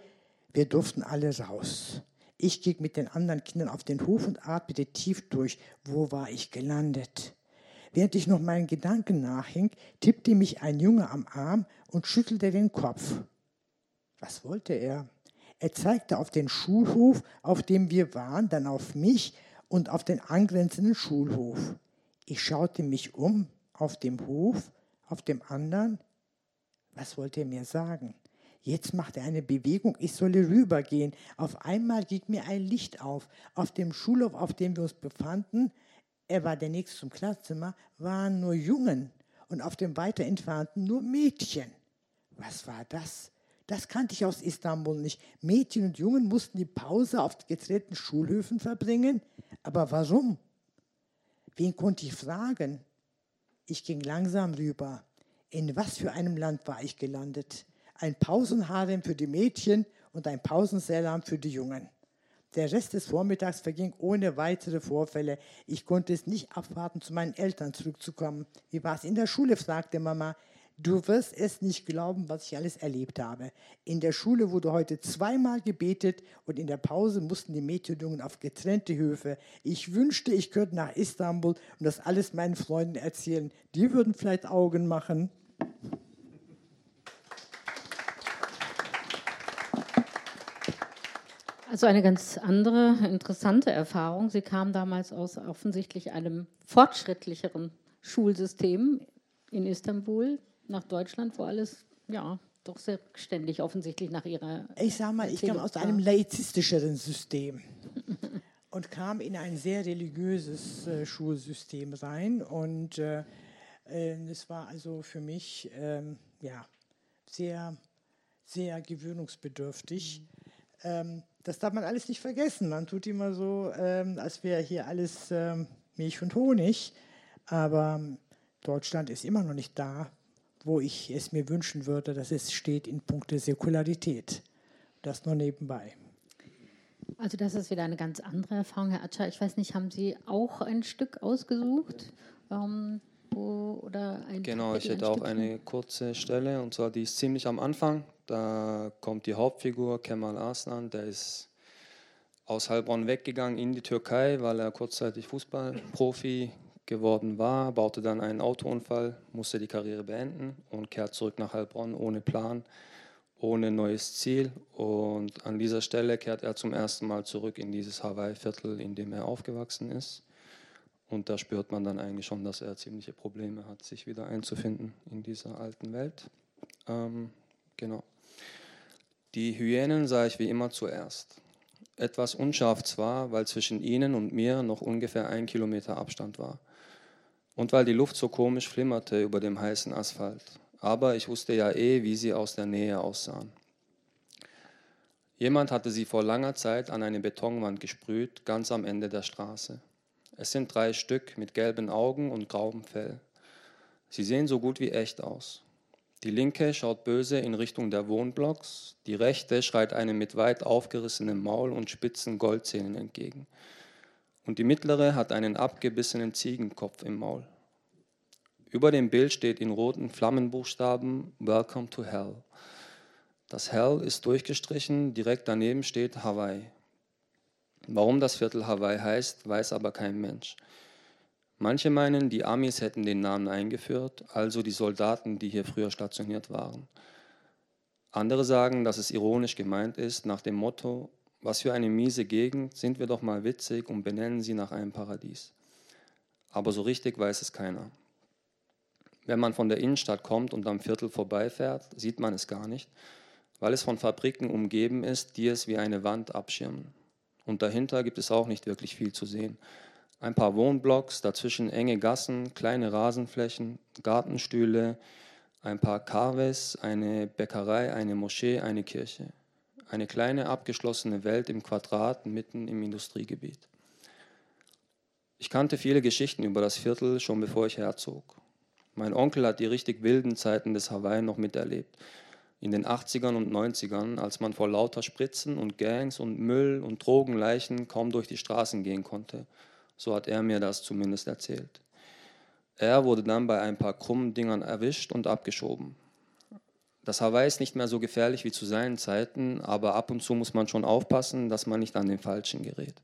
D: wir durften alle raus. Ich ging mit den anderen Kindern auf den Hof und atmete tief durch. Wo war ich gelandet? Während ich noch meinen Gedanken nachhing, tippte mich ein Junge am Arm und schüttelte den Kopf. Was wollte er? Er zeigte auf den Schulhof, auf dem wir waren, dann auf mich und auf den angrenzenden Schulhof. Ich schaute mich um, auf dem Hof, auf dem anderen. Was wollte er mir sagen? Jetzt machte er eine Bewegung, ich solle rübergehen. Auf einmal ging mir ein Licht auf. Auf dem Schulhof, auf dem wir uns befanden, er war der nächste zum Klassenzimmer, waren nur Jungen und auf dem weiter entfernten nur Mädchen. Was war das? Das kannte ich aus Istanbul nicht. Mädchen und Jungen mussten die Pause auf getrennten Schulhöfen verbringen. Aber warum? Wen konnte ich fragen? Ich ging langsam rüber. In was für einem Land war ich gelandet? Ein Pausenharem für die Mädchen und ein Pausensalam für die Jungen. Der Rest des Vormittags verging ohne weitere Vorfälle. Ich konnte es nicht abwarten, zu meinen Eltern zurückzukommen. Wie war es in der Schule? fragte Mama. Du wirst es nicht glauben, was ich alles erlebt habe. In der Schule wurde heute zweimal gebetet und in der Pause mussten die Mädchen auf getrennte Höfe. Ich wünschte, ich könnte nach Istanbul und das alles meinen Freunden erzählen. Die würden vielleicht Augen machen.
C: Also eine ganz andere, interessante Erfahrung. Sie kam damals aus offensichtlich einem fortschrittlicheren Schulsystem in Istanbul nach Deutschland, wo alles ja doch selbstständig offensichtlich nach ihrer.
D: Ich sag mal, ich kam aus einem laizistischeren System und kam in ein sehr religiöses äh, Schulsystem rein und äh, äh, es war also für mich ähm, ja sehr sehr gewöhnungsbedürftig. Mhm. Ähm, das darf man alles nicht vergessen. Man tut immer so, ähm, als wäre hier alles ähm, Milch und Honig. Aber Deutschland ist immer noch nicht da, wo ich es mir wünschen würde, dass es steht in puncto Säkularität. Das nur nebenbei.
C: Also das ist wieder eine ganz andere Erfahrung, Herr Atscher. Ich weiß nicht, haben Sie auch ein Stück ausgesucht? Ähm, wo, oder ein
F: genau, ich hätte auch eine kurze Stelle und zwar die ist ziemlich am Anfang. Da kommt die Hauptfigur Kemal Arslan, der ist aus Heilbronn weggegangen in die Türkei, weil er kurzzeitig Fußballprofi geworden war, baute dann einen Autounfall, musste die Karriere beenden und kehrt zurück nach Heilbronn ohne Plan, ohne neues Ziel. Und an dieser Stelle kehrt er zum ersten Mal zurück in dieses Hawaii-Viertel, in dem er aufgewachsen ist. Und da spürt man dann eigentlich schon, dass er ziemliche Probleme hat, sich wieder einzufinden in dieser alten Welt. Ähm, genau. Die Hyänen sah ich wie immer zuerst etwas unscharf zwar, weil zwischen ihnen und mir noch ungefähr ein Kilometer Abstand war. Und weil die Luft so komisch flimmerte über dem heißen Asphalt. Aber ich wusste ja eh, wie sie aus der Nähe aussahen. Jemand hatte sie vor langer Zeit an eine Betonwand gesprüht, ganz am Ende der Straße. Es sind drei Stück mit gelben Augen und grauem Fell. Sie sehen so gut wie echt aus. Die linke schaut böse in Richtung der Wohnblocks, die rechte schreit einem mit weit aufgerissenem Maul und spitzen Goldzähnen entgegen. Und die mittlere hat einen abgebissenen Ziegenkopf im Maul. Über dem Bild steht in roten Flammenbuchstaben Welcome to Hell. Das Hell ist durchgestrichen, direkt daneben steht Hawaii. Warum das Viertel Hawaii heißt, weiß aber kein Mensch. Manche meinen, die Amis hätten den Namen eingeführt, also die Soldaten, die hier früher stationiert waren. Andere sagen, dass es ironisch gemeint ist, nach dem Motto, was für eine miese Gegend, sind wir doch mal witzig und benennen sie nach einem Paradies. Aber so richtig weiß es keiner. Wenn man von der Innenstadt kommt und am Viertel vorbeifährt, sieht man es gar nicht, weil es von Fabriken umgeben ist, die es wie eine Wand abschirmen. Und dahinter gibt es auch nicht wirklich viel zu sehen ein paar Wohnblocks, dazwischen enge Gassen, kleine Rasenflächen, Gartenstühle, ein paar Carves, eine Bäckerei, eine Moschee, eine Kirche. Eine kleine abgeschlossene Welt im Quadrat mitten im Industriegebiet. Ich kannte viele Geschichten über das Viertel schon bevor ich herzog. Mein Onkel hat die richtig wilden Zeiten des Hawaii noch miterlebt. In den 80ern und 90ern, als man vor lauter Spritzen und Gangs und Müll und Drogenleichen kaum durch die Straßen gehen konnte. So hat er mir das zumindest erzählt. Er wurde dann bei ein paar krummen Dingern erwischt und abgeschoben. Das Hawaii ist nicht mehr so gefährlich wie zu seinen Zeiten, aber ab und zu muss man schon aufpassen, dass man nicht an den Falschen gerät.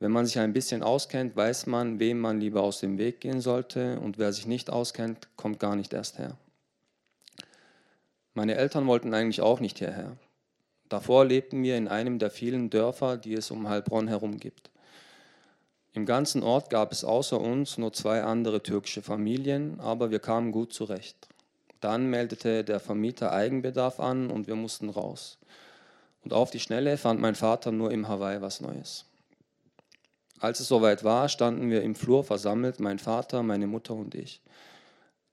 F: Wenn man sich ein bisschen auskennt, weiß man, wem man lieber aus dem Weg gehen sollte und wer sich nicht auskennt, kommt gar nicht erst her. Meine Eltern wollten eigentlich auch nicht hierher. Davor lebten wir in einem der vielen Dörfer, die es um Heilbronn herum gibt. Im ganzen Ort gab es außer uns nur zwei andere türkische Familien, aber wir kamen gut zurecht. Dann meldete der Vermieter Eigenbedarf an und wir mussten raus. Und auf die Schnelle fand mein Vater nur im Hawaii was Neues. Als es soweit war, standen wir im Flur versammelt, mein Vater, meine Mutter und ich.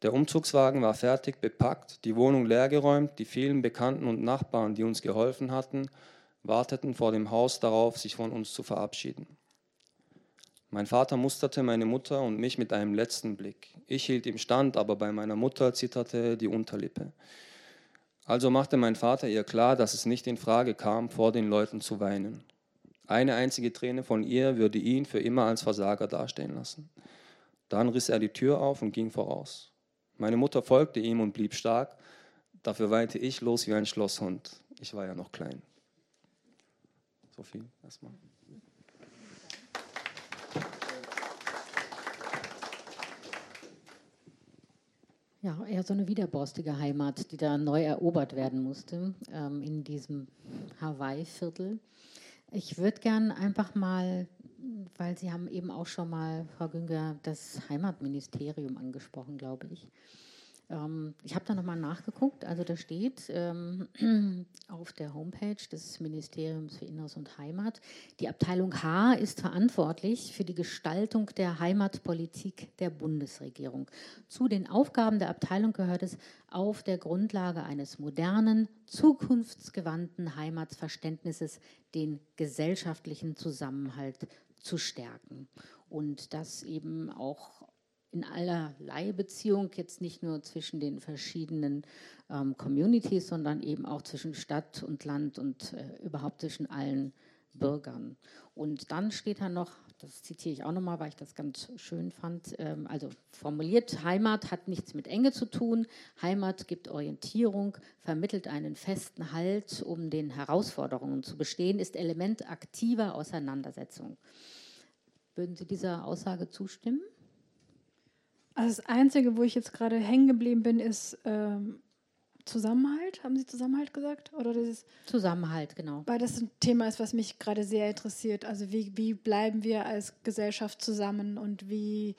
F: Der Umzugswagen war fertig bepackt, die Wohnung leergeräumt, die vielen Bekannten und Nachbarn, die uns geholfen hatten, warteten vor dem Haus darauf, sich von uns zu verabschieden. Mein Vater musterte meine Mutter und mich mit einem letzten Blick. Ich hielt ihm stand, aber bei meiner Mutter zitterte die Unterlippe. Also machte mein Vater ihr klar, dass es nicht in Frage kam, vor den Leuten zu weinen. Eine einzige Träne von ihr würde ihn für immer als Versager dastehen lassen. Dann riss er die Tür auf und ging voraus. Meine Mutter folgte ihm und blieb stark. Dafür weinte ich los wie ein Schlosshund. Ich war ja noch klein. So viel erstmal.
C: Ja, eher so eine widerborstige Heimat, die da neu erobert werden musste ähm, in diesem Hawaii-Viertel. Ich würde gern einfach mal, weil Sie haben eben auch schon mal, Frau Günger, das Heimatministerium angesprochen, glaube ich. Ähm, ich habe da nochmal nachgeguckt. Also da steht ähm, auf der Homepage des Ministeriums für Inneres und Heimat, die Abteilung H ist verantwortlich für die Gestaltung der Heimatpolitik der Bundesregierung. Zu den Aufgaben der Abteilung gehört es, auf der Grundlage eines modernen, zukunftsgewandten Heimatverständnisses den gesellschaftlichen Zusammenhalt zu stärken. Und das eben auch in allerlei Beziehung, jetzt nicht nur zwischen den verschiedenen ähm, Communities, sondern eben auch zwischen Stadt und Land und äh, überhaupt zwischen allen Bürgern. Und dann steht da noch, das zitiere ich auch nochmal, weil ich das ganz schön fand, ähm, also formuliert, Heimat hat nichts mit Enge zu tun, Heimat gibt Orientierung, vermittelt einen festen Halt, um den Herausforderungen zu bestehen, ist Element aktiver Auseinandersetzung. Würden Sie dieser Aussage zustimmen?
E: Also das Einzige, wo ich jetzt gerade hängen geblieben bin, ist ähm, Zusammenhalt. Haben Sie Zusammenhalt gesagt? Oder dieses
C: Zusammenhalt, genau.
E: Weil das ein Thema ist, was mich gerade sehr interessiert. Also wie, wie bleiben wir als Gesellschaft zusammen und wie,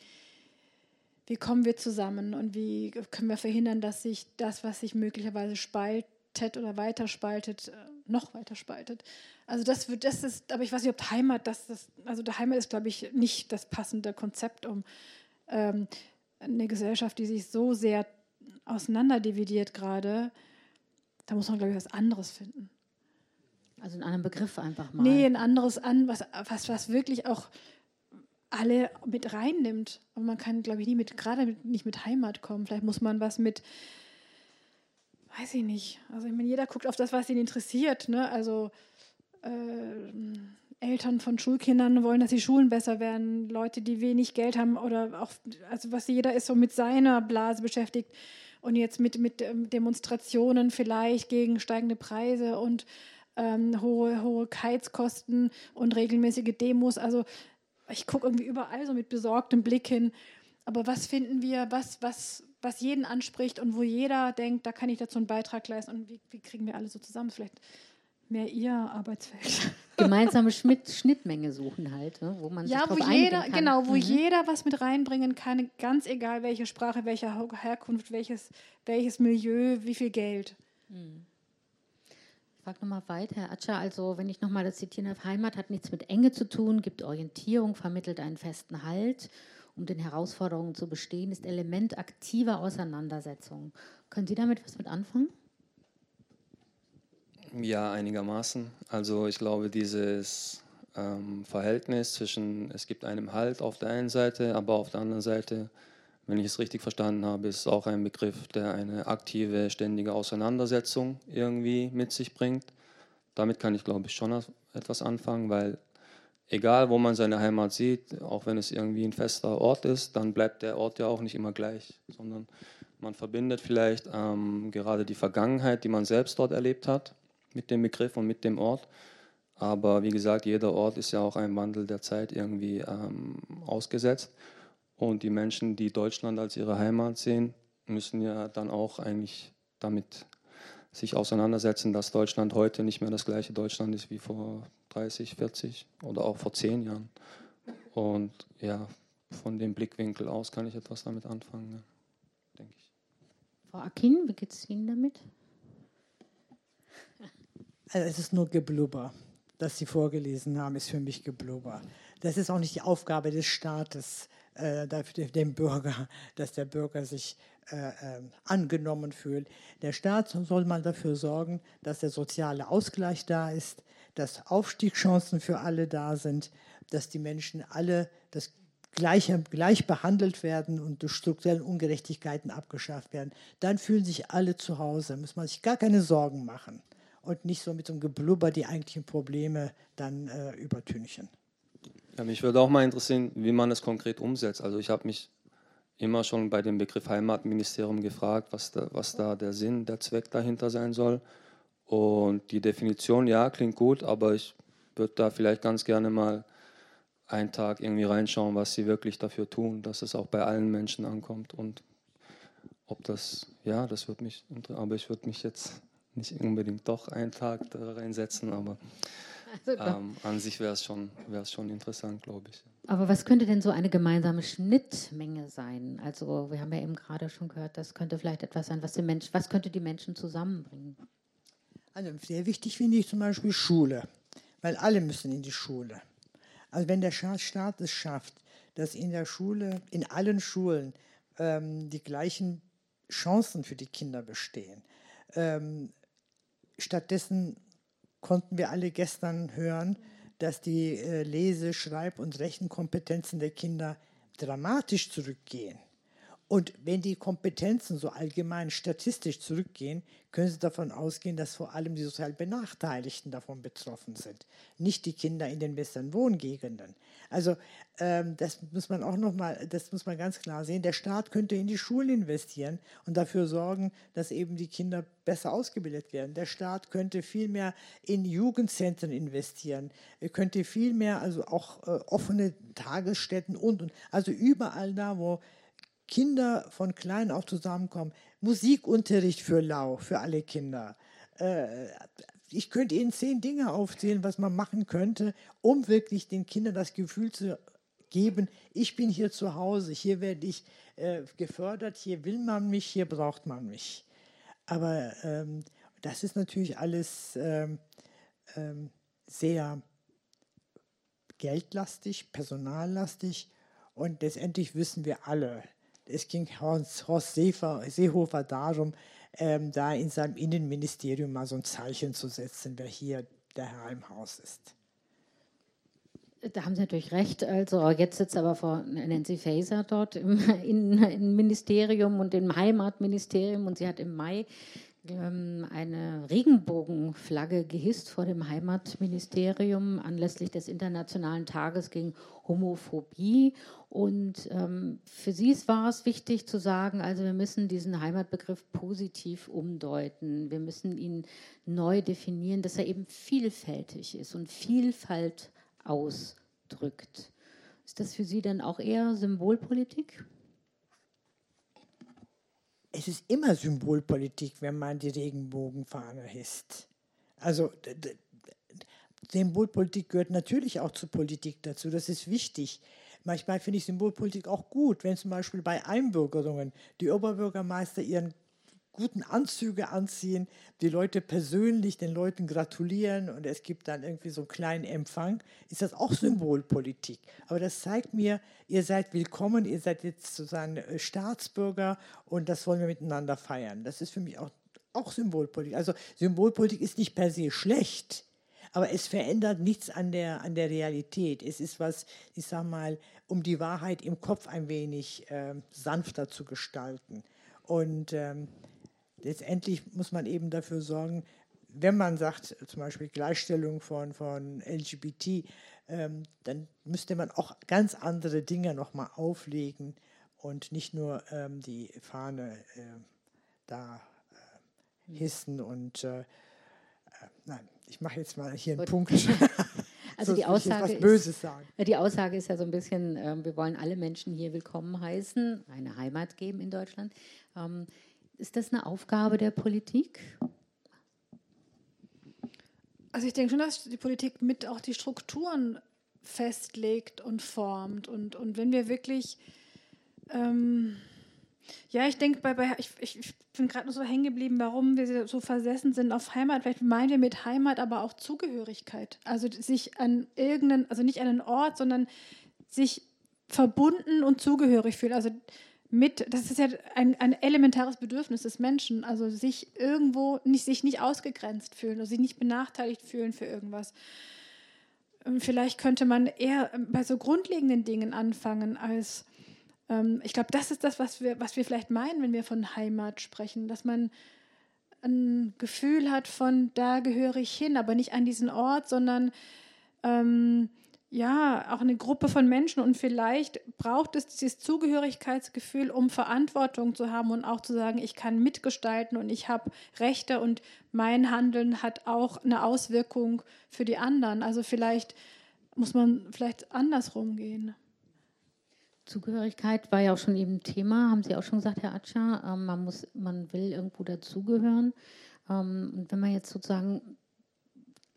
E: wie kommen wir zusammen und wie können wir verhindern, dass sich das, was sich möglicherweise spaltet oder weiterspaltet, äh, noch weiter spaltet. Also das wird, das ist, aber ich weiß nicht, ob Heimat, das, das also der Heimat ist, glaube ich, nicht das passende Konzept, um ähm, eine Gesellschaft, die sich so sehr auseinanderdividiert gerade, da muss man, glaube ich, was anderes finden.
C: Also einen anderen Begriff einfach mal.
E: Nee, ein anderes an, was, was, was wirklich auch alle mit reinnimmt. Aber man kann, glaube ich, nie mit, gerade mit, nicht mit Heimat kommen. Vielleicht muss man was mit, weiß ich nicht. Also ich meine, jeder guckt auf das, was ihn interessiert. Ne? Also äh, Eltern von Schulkindern wollen, dass die Schulen besser werden, Leute, die wenig Geld haben oder auch, also was jeder ist so mit seiner Blase beschäftigt und jetzt mit, mit ähm, Demonstrationen vielleicht gegen steigende Preise und ähm, hohe, hohe Heizkosten und regelmäßige Demos. Also ich gucke irgendwie überall so mit besorgtem Blick hin. Aber was finden wir, was, was, was jeden anspricht und wo jeder denkt, da kann ich dazu einen Beitrag leisten und wie, wie kriegen wir alle so zusammen? Vielleicht mehr ihr Arbeitsfeld.
C: Gemeinsame Schnitt, Schnittmenge suchen halt, ne, wo man
E: ja,
C: sich
E: wo
C: jeder,
E: kann. genau, wo mhm. jeder was mit reinbringen kann, ganz egal welche Sprache, welche Herkunft, welches, welches Milieu, wie viel Geld. Mhm.
C: Ich frage nochmal weiter, Herr Atscher, also wenn ich nochmal das zitieren darf, Heimat hat nichts mit Enge zu tun, gibt Orientierung, vermittelt einen festen Halt, um den Herausforderungen zu bestehen, ist Element aktiver Auseinandersetzung. Können Sie damit was mit anfangen?
F: Ja, einigermaßen. Also ich glaube, dieses ähm, Verhältnis zwischen, es gibt einem Halt auf der einen Seite, aber auf der anderen Seite, wenn ich es richtig verstanden habe, ist auch ein Begriff, der eine aktive, ständige Auseinandersetzung irgendwie mit sich bringt. Damit kann ich, glaube ich, schon etwas anfangen, weil egal, wo man seine Heimat sieht, auch wenn es irgendwie ein fester Ort ist, dann bleibt der Ort ja auch nicht immer gleich, sondern man verbindet vielleicht ähm, gerade die Vergangenheit, die man selbst dort erlebt hat, mit dem Begriff und mit dem Ort. Aber wie gesagt, jeder Ort ist ja auch ein Wandel der Zeit irgendwie ähm, ausgesetzt. Und die Menschen, die Deutschland als ihre Heimat sehen, müssen ja dann auch eigentlich damit sich auseinandersetzen, dass Deutschland heute nicht mehr das gleiche Deutschland ist wie vor 30, 40 oder auch vor 10 Jahren. Und ja, von dem Blickwinkel aus kann ich etwas damit anfangen, ja, denke ich.
C: Frau Akin, wie geht es Ihnen damit?
D: Also es ist nur Geblubber. Das Sie vorgelesen haben, ist für mich Geblubber. Das ist auch nicht die Aufgabe des Staates, äh, dem Bürger, dass der Bürger sich äh, äh, angenommen fühlt. Der Staat soll mal dafür sorgen, dass der soziale Ausgleich da ist, dass Aufstiegschancen für alle da sind, dass die Menschen alle das gleich, gleich behandelt werden und durch strukturelle Ungerechtigkeiten abgeschafft werden. Dann fühlen sich alle zu Hause, muss man sich gar keine Sorgen machen und nicht so mit so einem Geblubber die eigentlichen Probleme dann äh, übertünchen.
F: Ja, mich würde auch mal interessieren, wie man es konkret umsetzt. Also ich habe mich immer schon bei dem Begriff Heimatministerium gefragt, was da, was da der Sinn, der Zweck dahinter sein soll. Und die Definition, ja, klingt gut, aber ich würde da vielleicht ganz gerne mal einen Tag irgendwie reinschauen, was sie wirklich dafür tun, dass es auch bei allen Menschen ankommt. Und ob das, ja, das würde mich, aber ich würde mich jetzt nicht unbedingt doch einen Tag da reinsetzen, aber also ähm, an sich wäre es schon, schon interessant, glaube ich.
C: Aber was könnte denn so eine gemeinsame Schnittmenge sein? Also wir haben ja eben gerade schon gehört, das könnte vielleicht etwas sein, was, die Mensch, was könnte die Menschen zusammenbringen?
D: Also sehr wichtig finde ich zum Beispiel Schule, weil alle müssen in die Schule. Also wenn der Staat es schafft, dass in der Schule, in allen Schulen ähm, die gleichen Chancen für die Kinder bestehen. Ähm, stattdessen konnten wir alle gestern hören, dass die äh, Lese-, Schreib- und Rechenkompetenzen der Kinder dramatisch zurückgehen. Und wenn die Kompetenzen so allgemein statistisch zurückgehen, können Sie davon ausgehen, dass vor allem die sozial Benachteiligten davon betroffen sind, nicht die Kinder in den besseren Wohngegenden. Also ähm, das muss man auch noch mal, das muss man ganz klar sehen. Der Staat könnte in die Schulen investieren und dafür sorgen, dass eben die Kinder besser ausgebildet werden. Der Staat könnte viel mehr in Jugendzentren investieren. Er könnte viel mehr, also auch äh, offene Tagesstätten und, und also überall da, wo Kinder von klein auf zusammenkommen. Musikunterricht für Lau, für alle Kinder. Äh, ich könnte Ihnen zehn Dinge aufzählen, was man machen könnte, um wirklich den Kindern das Gefühl zu geben, ich bin hier zu Hause, hier werde ich äh, gefördert, hier will man mich, hier braucht man mich. Aber ähm, das ist natürlich alles ähm, ähm, sehr geldlastig, personallastig und letztendlich wissen wir alle, es ging Horst, Seehofer darum, ähm, da in seinem Innenministerium mal so ein Zeichen zu setzen, wer hier der Herr im Haus ist.
C: Da haben Sie natürlich recht. Also jetzt sitzt aber Frau Nancy Faeser dort im Innenministerium und im Heimatministerium und sie hat im Mai eine Regenbogenflagge gehisst vor dem Heimatministerium anlässlich des Internationalen Tages gegen Homophobie. Und ähm, für sie war es wichtig zu sagen, also wir müssen diesen Heimatbegriff positiv umdeuten. Wir müssen ihn neu definieren, dass er eben vielfältig ist und Vielfalt ausdrückt. Ist das für Sie dann auch eher Symbolpolitik?
D: Es ist immer Symbolpolitik, wenn man die Regenbogenfahne hisst. Also Symbolpolitik gehört natürlich auch zur Politik dazu, das ist wichtig. Manchmal finde ich Symbolpolitik auch gut, wenn zum Beispiel bei Einbürgerungen die Oberbürgermeister ihren guten Anzüge anziehen, die Leute persönlich den Leuten gratulieren und es gibt dann irgendwie so einen kleinen Empfang, ist das auch Symbolpolitik. Aber das zeigt mir, ihr seid willkommen, ihr seid jetzt sozusagen äh, Staatsbürger und das wollen wir miteinander feiern. Das ist für mich auch, auch Symbolpolitik. Also Symbolpolitik ist nicht per se schlecht, aber es verändert nichts an der, an der Realität. Es ist was, ich sag mal, um die Wahrheit im Kopf ein wenig äh, sanfter zu gestalten. Und ähm, letztendlich muss man eben dafür sorgen, wenn man sagt, zum Beispiel Gleichstellung von, von LGBT, ähm, dann müsste man auch ganz andere Dinge nochmal auflegen und nicht nur ähm, die Fahne äh, da äh, hissen und äh, äh nein, ich mache jetzt mal hier einen Gut. Punkt.
C: Also die Aussage, ist, die Aussage ist ja so ein bisschen, äh, wir wollen alle Menschen hier willkommen heißen, eine Heimat geben in Deutschland. Ähm, ist das eine Aufgabe der Politik?
E: Also ich denke schon, dass die Politik mit auch die Strukturen festlegt und formt. Und, und wenn wir wirklich ähm, ja, ich denke, bei, bei, ich, ich bin gerade nur so hängen geblieben, warum wir so versessen sind auf Heimat. Vielleicht meinen wir mit Heimat aber auch Zugehörigkeit. Also sich an irgendeinen, also nicht an einen Ort, sondern sich verbunden und zugehörig fühlen. Also mit, das ist ja ein, ein elementares Bedürfnis des Menschen, also sich irgendwo nicht, sich nicht ausgegrenzt fühlen oder sich nicht benachteiligt fühlen für irgendwas. Und vielleicht könnte man eher bei so grundlegenden Dingen anfangen als ähm, ich glaube, das ist das, was wir, was wir vielleicht meinen, wenn wir von Heimat sprechen, dass man ein Gefühl hat von, da gehöre ich hin, aber nicht an diesen Ort, sondern ähm, ja, auch eine Gruppe von Menschen und vielleicht braucht es dieses Zugehörigkeitsgefühl, um Verantwortung zu haben und auch zu sagen, ich kann mitgestalten und ich habe Rechte und mein Handeln hat auch eine Auswirkung für die anderen. Also vielleicht muss man vielleicht andersrum gehen.
C: Zugehörigkeit war ja auch schon eben Thema, haben Sie auch schon gesagt, Herr Atscher. Ähm, man, muss, man will irgendwo dazugehören. Ähm, und wenn man jetzt sozusagen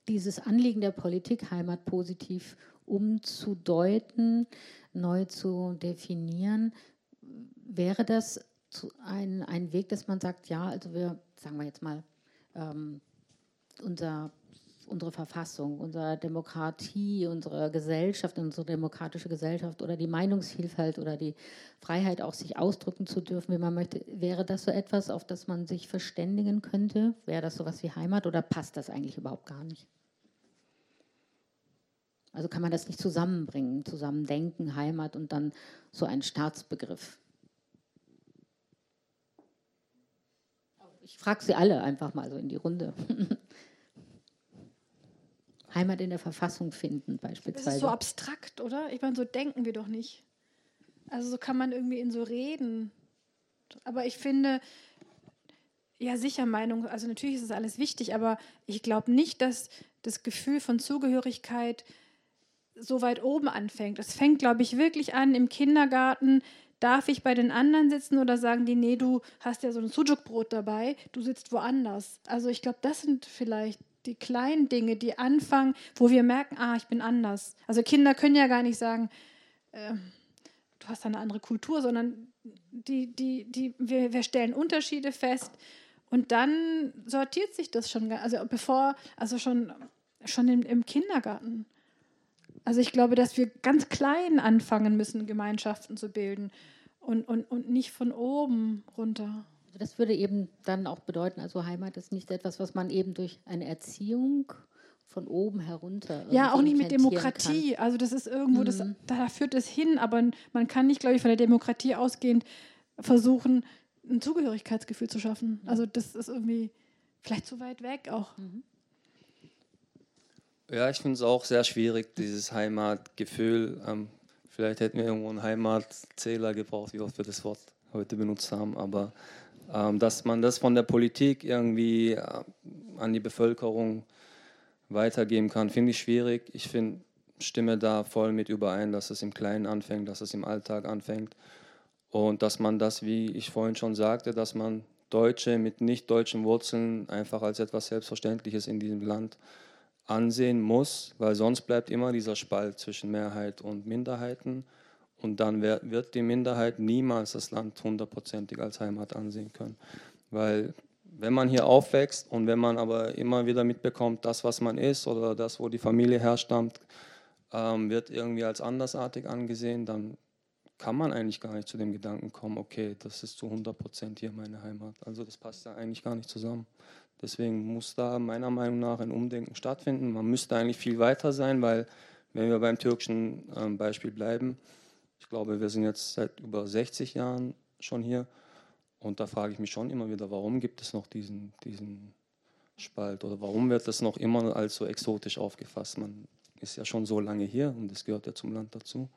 C: dieses Anliegen der Politik, Heimat positiv umzudeuten, neu zu definieren, wäre das ein, ein Weg, dass man sagt, ja, also wir, sagen wir jetzt mal, ähm, unser unsere Verfassung, unsere Demokratie, unsere Gesellschaft, unsere demokratische Gesellschaft oder die Meinungsvielfalt oder die Freiheit, auch sich ausdrücken zu dürfen, wie man möchte. Wäre das so etwas, auf das man sich verständigen könnte? Wäre das so etwas wie Heimat oder passt das eigentlich überhaupt gar nicht? Also kann man das nicht zusammenbringen, zusammendenken, Heimat und dann so ein Staatsbegriff. Ich frage Sie alle einfach mal so in die Runde. Heimat in der Verfassung finden beispielsweise.
E: Das ist so abstrakt, oder? Ich meine, so denken wir doch nicht. Also so kann man irgendwie in so reden. Aber ich finde, ja sicher Meinung, also natürlich ist es alles wichtig, aber ich glaube nicht, dass das Gefühl von Zugehörigkeit so weit oben anfängt. Es fängt, glaube ich, wirklich an im Kindergarten. Darf ich bei den anderen sitzen oder sagen die, nee, du hast ja so ein Sujuk-Brot dabei, du sitzt woanders. Also ich glaube, das sind vielleicht die kleinen Dinge, die anfangen, wo wir merken, ah, ich bin anders. Also Kinder können ja gar nicht sagen, äh, du hast eine andere Kultur, sondern die, die, die, wir, wir stellen Unterschiede fest und dann sortiert sich das schon, also bevor, also schon, schon im, im Kindergarten. Also ich glaube, dass wir ganz klein anfangen müssen, Gemeinschaften zu bilden und, und, und nicht von oben runter.
C: Also das würde eben dann auch bedeuten, also Heimat ist nicht etwas, was man eben durch eine Erziehung von oben herunter.
E: Ja, auch nicht mit Demokratie. Kann. Also das ist irgendwo, mhm. das, da führt es hin, aber man kann nicht, glaube ich, von der Demokratie ausgehend versuchen, ein Zugehörigkeitsgefühl zu schaffen. Also das ist irgendwie vielleicht zu weit weg auch. Mhm.
F: Ja, ich finde es auch sehr schwierig, dieses Heimatgefühl. Ähm, vielleicht hätten wir irgendwo einen Heimatzähler gebraucht, wie oft wir das Wort heute benutzt haben, aber ähm, dass man das von der Politik irgendwie äh, an die Bevölkerung weitergeben kann, finde ich schwierig. Ich finde, stimme da voll mit überein, dass es im Kleinen anfängt, dass es im Alltag anfängt und dass man das, wie ich vorhin schon sagte, dass man Deutsche mit nicht deutschen Wurzeln einfach als etwas Selbstverständliches in diesem Land ansehen muss, weil sonst bleibt immer dieser Spalt zwischen Mehrheit und Minderheiten. Und dann wird die Minderheit niemals das Land hundertprozentig als Heimat ansehen können. Weil wenn man hier aufwächst und wenn man aber immer wieder mitbekommt, das, was man ist oder das, wo die Familie herstammt, ähm, wird irgendwie als andersartig angesehen, dann kann man eigentlich gar nicht zu dem Gedanken kommen, okay, das ist zu 100 Prozent hier meine Heimat. Also das passt da eigentlich gar nicht zusammen. Deswegen muss da meiner Meinung nach ein Umdenken stattfinden. Man müsste eigentlich viel weiter sein, weil wenn wir beim türkischen ähm, Beispiel bleiben, ich glaube, wir sind jetzt seit über 60 Jahren schon hier und da frage ich mich schon immer wieder, warum gibt es noch diesen, diesen Spalt oder warum wird das noch immer als so exotisch aufgefasst? Man ist ja schon so lange hier und es gehört ja zum Land dazu.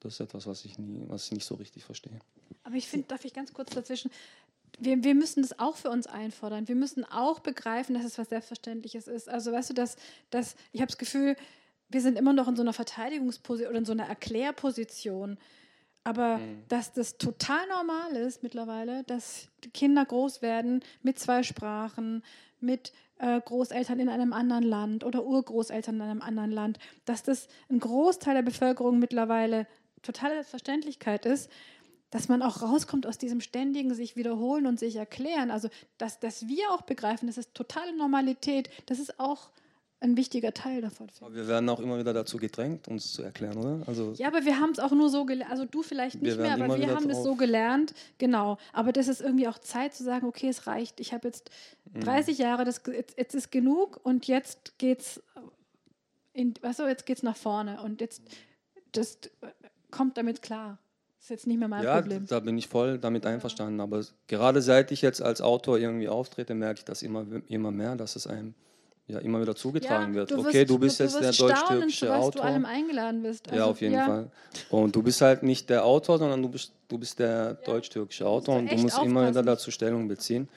F: Das ist etwas, was ich, nie, was ich nicht so richtig verstehe.
E: Aber ich finde, darf ich ganz kurz dazwischen, wir, wir müssen das auch für uns einfordern. Wir müssen auch begreifen, dass es was Selbstverständliches ist. Also weißt du, dass, dass ich habe das Gefühl, wir sind immer noch in so einer Verteidigungsposition oder in so einer Erklärposition. Aber mhm. dass das total normal ist mittlerweile, dass Kinder groß werden mit zwei Sprachen, mit äh, Großeltern in einem anderen Land oder Urgroßeltern in einem anderen Land, dass das ein Großteil der Bevölkerung mittlerweile totale Selbstverständlichkeit ist, dass man auch rauskommt aus diesem ständigen sich wiederholen und sich erklären. Also, dass, dass wir auch begreifen, das ist totale Normalität, das ist auch ein wichtiger Teil davon.
F: Aber wir werden auch immer wieder dazu gedrängt, uns zu erklären, oder?
E: Also ja, aber wir haben es auch nur so gelernt, also du vielleicht nicht mehr, aber wir haben es so gelernt, genau. Aber das ist irgendwie auch Zeit zu sagen, okay, es reicht, ich habe jetzt 30 mhm. Jahre, das, jetzt, jetzt, ist genug und jetzt geht's in, weißt du, jetzt geht's nach vorne und jetzt das kommt damit klar ist jetzt nicht mehr mein
F: ja,
E: Problem.
F: Da bin ich voll damit einverstanden. Aber gerade seit ich jetzt als Autor irgendwie auftrete, merke ich das immer, immer mehr, dass es einem ja immer wieder zugetragen ja, wird. Du okay, du bist du jetzt der deutsch-türkische Autor.
E: du allem eingeladen bist.
F: Also, ja, auf jeden ja. Fall. Und du bist halt nicht der Autor, sondern du bist, du bist der ja. deutsch-türkische Autor und du musst aufpassen. immer wieder dazu Stellung beziehen.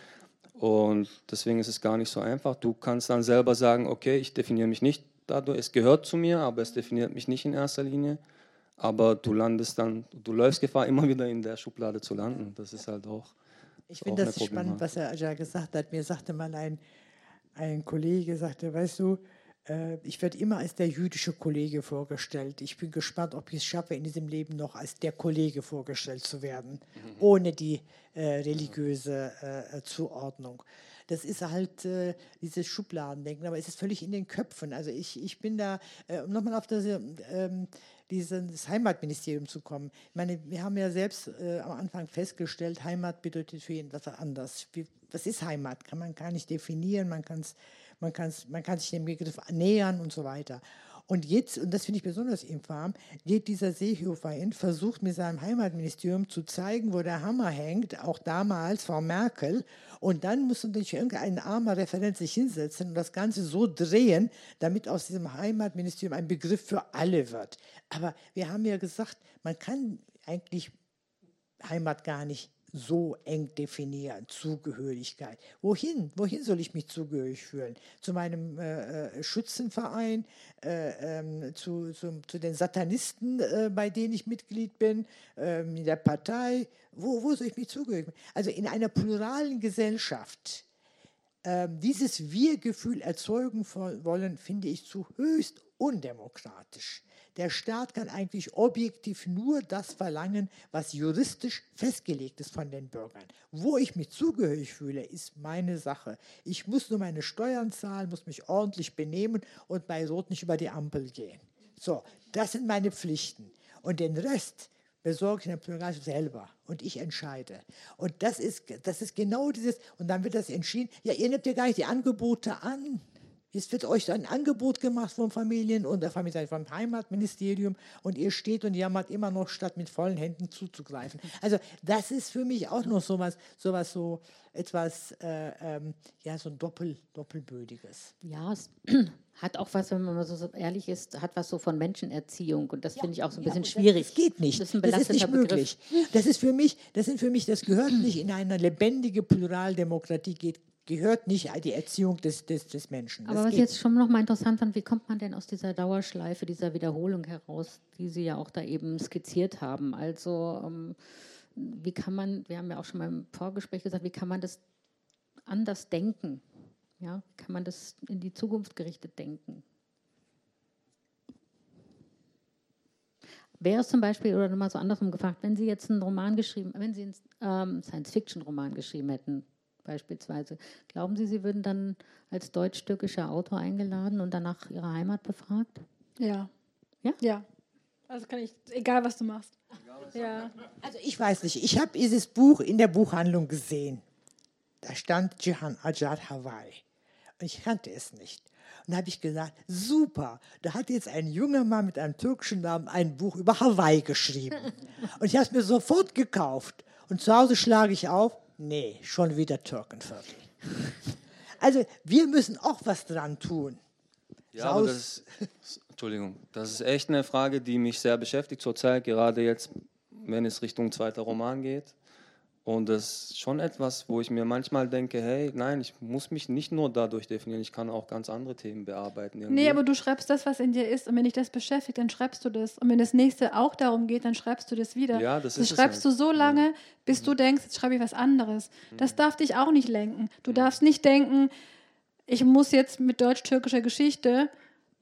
F: Und deswegen ist es gar nicht so einfach. Du kannst dann selber sagen, okay, ich definiere mich nicht dadurch, es gehört zu mir, aber es definiert mich nicht in erster Linie aber du landest dann, du läufst Gefahr, immer wieder in der Schublade zu landen. Das ist halt auch.
D: Ich finde das spannend, was er ja gesagt hat. Mir sagte mal ein, ein Kollege, sagte, weißt du, ich werde immer als der jüdische Kollege vorgestellt. Ich bin gespannt, ob ich es schaffe, in diesem Leben noch als der Kollege vorgestellt zu werden, mhm. ohne die äh, religiöse äh, Zuordnung. Das ist halt äh, dieses Schubladendenken, aber es ist völlig in den Köpfen. Also ich, ich bin da, äh, um nochmal auf das, ähm, dieses Heimatministerium zu kommen. Ich meine, wir haben ja selbst äh, am Anfang festgestellt, Heimat bedeutet für jeden was anders. Wie, was ist Heimat? Kann man gar nicht definieren, man, kann's, man, kann's, man kann sich dem Begriff nähern und so weiter. Und jetzt, und das finde ich besonders infam, geht dieser Seehofer hin, versucht mit seinem Heimatministerium zu zeigen, wo der Hammer hängt, auch damals Frau Merkel. Und dann muss natürlich irgendein armer Referent sich hinsetzen und das Ganze so drehen, damit aus diesem Heimatministerium ein Begriff für alle wird. Aber wir haben ja gesagt, man kann eigentlich Heimat gar nicht so eng definieren, Zugehörigkeit. Wohin? Wohin soll ich mich zugehörig fühlen? Zu meinem äh, äh Schützenverein, äh, ähm, zu, zu, zu, den Satanisten, äh, bei denen ich Mitglied bin, ähm, in der Partei. Wo, wo soll ich mich zugehörig fühlen? Also in einer pluralen Gesellschaft ähm, dieses Wir-Gefühl erzeugen wollen, finde ich zu höchst undemokratisch. Der Staat kann eigentlich objektiv nur das verlangen, was juristisch festgelegt ist von den Bürgern. Wo ich mich zugehörig fühle, ist meine Sache. Ich muss nur meine Steuern zahlen, muss mich ordentlich benehmen und bei Rot nicht über die Ampel gehen. So, das sind meine Pflichten. Und den Rest besorge ich der Pluralismus selber und ich entscheide. Und das ist, das ist genau dieses, und dann wird das entschieden, ja, ihr nehmt ja gar nicht die Angebote an. Es wird euch ein Angebot gemacht vom Familien- und der Familie, vom Heimatministerium und ihr steht und jammert immer noch, statt mit vollen Händen zuzugreifen. Also das ist für mich auch noch sowas, sowas so etwas, äh, ähm, ja, so ein Doppel, Doppelbödiges.
C: Ja, es hat auch was, wenn man mal so ehrlich ist, hat was so von Menschenerziehung und das ja, finde ich auch so ein bisschen schwierig.
D: Das geht nicht. Das ist, das ist nicht möglich. Das ist für mich, das sind für mich, das gehört nicht in eine lebendige Pluraldemokratie geht gehört nicht die Erziehung des, des, des Menschen.
C: Aber was ich jetzt schon noch mal interessant fand, wie kommt man denn aus dieser Dauerschleife, dieser Wiederholung heraus, die Sie ja auch da eben skizziert haben? Also ähm, wie kann man, wir haben ja auch schon mal im Vorgespräch gesagt, wie kann man das anders denken? Ja, kann man das in die Zukunft gerichtet denken? Wäre es zum Beispiel, oder nochmal so andersrum gefragt, wenn Sie jetzt einen Roman geschrieben, wenn Sie einen ähm, Science-Fiction-Roman geschrieben hätten, beispielsweise. Glauben Sie, Sie würden dann als deutsch-türkischer Autor eingeladen und danach Ihre Heimat befragt?
E: Ja.
C: Ja?
E: Ja. Also kann ich, egal was du machst.
F: Egal
D: Ja. Also ich weiß nicht, ich habe dieses Buch in der Buchhandlung gesehen. Da stand Jihan Ajad Hawaii. Und ich kannte es nicht. Und da habe ich gesagt, super, da hat jetzt ein junger Mann mit einem türkischen Namen ein Buch über Hawaii geschrieben. Und ich habe es mir sofort gekauft. Und zu Hause schlage ich auf, nee, schon wieder Türkenviertel. Also wir müssen auch was dran tun.
F: Ja, aber das ist, Entschuldigung, das ist echt eine Frage, die mich sehr beschäftigt zurzeit, gerade jetzt, wenn es Richtung zweiter Roman geht. Und das ist schon etwas, wo ich mir manchmal denke, hey, nein, ich muss mich nicht nur dadurch definieren, ich kann auch ganz andere Themen bearbeiten.
E: Irgendwie. Nee, aber du schreibst das, was in dir ist. Und wenn dich das beschäftigt, dann schreibst du das. Und wenn das nächste auch darum geht, dann schreibst du das wieder.
F: Ja, das,
E: das
F: ist
E: schreibst
F: halt.
E: du so lange, bis mhm. du denkst, jetzt schreibe ich was anderes. Das mhm. darf dich auch nicht lenken. Du mhm. darfst nicht denken, ich muss jetzt mit deutsch-türkischer Geschichte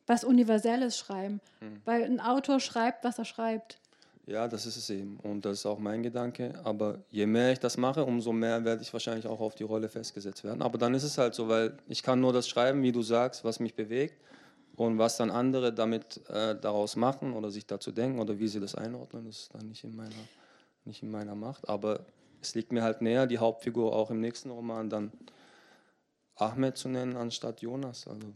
E: was Universelles schreiben. Mhm. Weil ein Autor schreibt, was er schreibt.
F: Ja, das ist es eben. Und das ist auch mein Gedanke. Aber je mehr ich das mache, umso mehr werde ich wahrscheinlich auch auf die Rolle festgesetzt werden. Aber dann ist es halt so, weil ich kann nur das schreiben, wie du sagst, was mich bewegt. Und was dann andere damit äh, daraus machen oder sich dazu denken oder wie sie das einordnen, das ist dann nicht in meiner, nicht in meiner Macht. Aber es liegt mir halt näher, die Hauptfigur auch im nächsten Roman dann Ahmed zu nennen anstatt Jonas. Also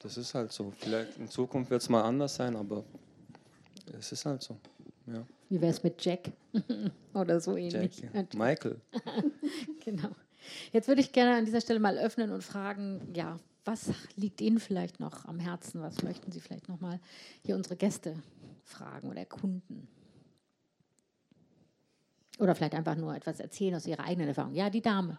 F: das ist halt so. Vielleicht in Zukunft wird es mal anders sein, aber es ist halt so. Ja.
G: Wie wäre es mit Jack oder so ähnlich?
F: Jack, ja. Michael.
G: genau. Jetzt würde ich gerne an dieser Stelle mal öffnen und fragen, ja, was liegt Ihnen vielleicht noch am Herzen? Was möchten Sie vielleicht noch mal hier unsere Gäste fragen oder erkunden? Oder vielleicht einfach nur etwas erzählen aus Ihrer eigenen Erfahrung. Ja, die Dame.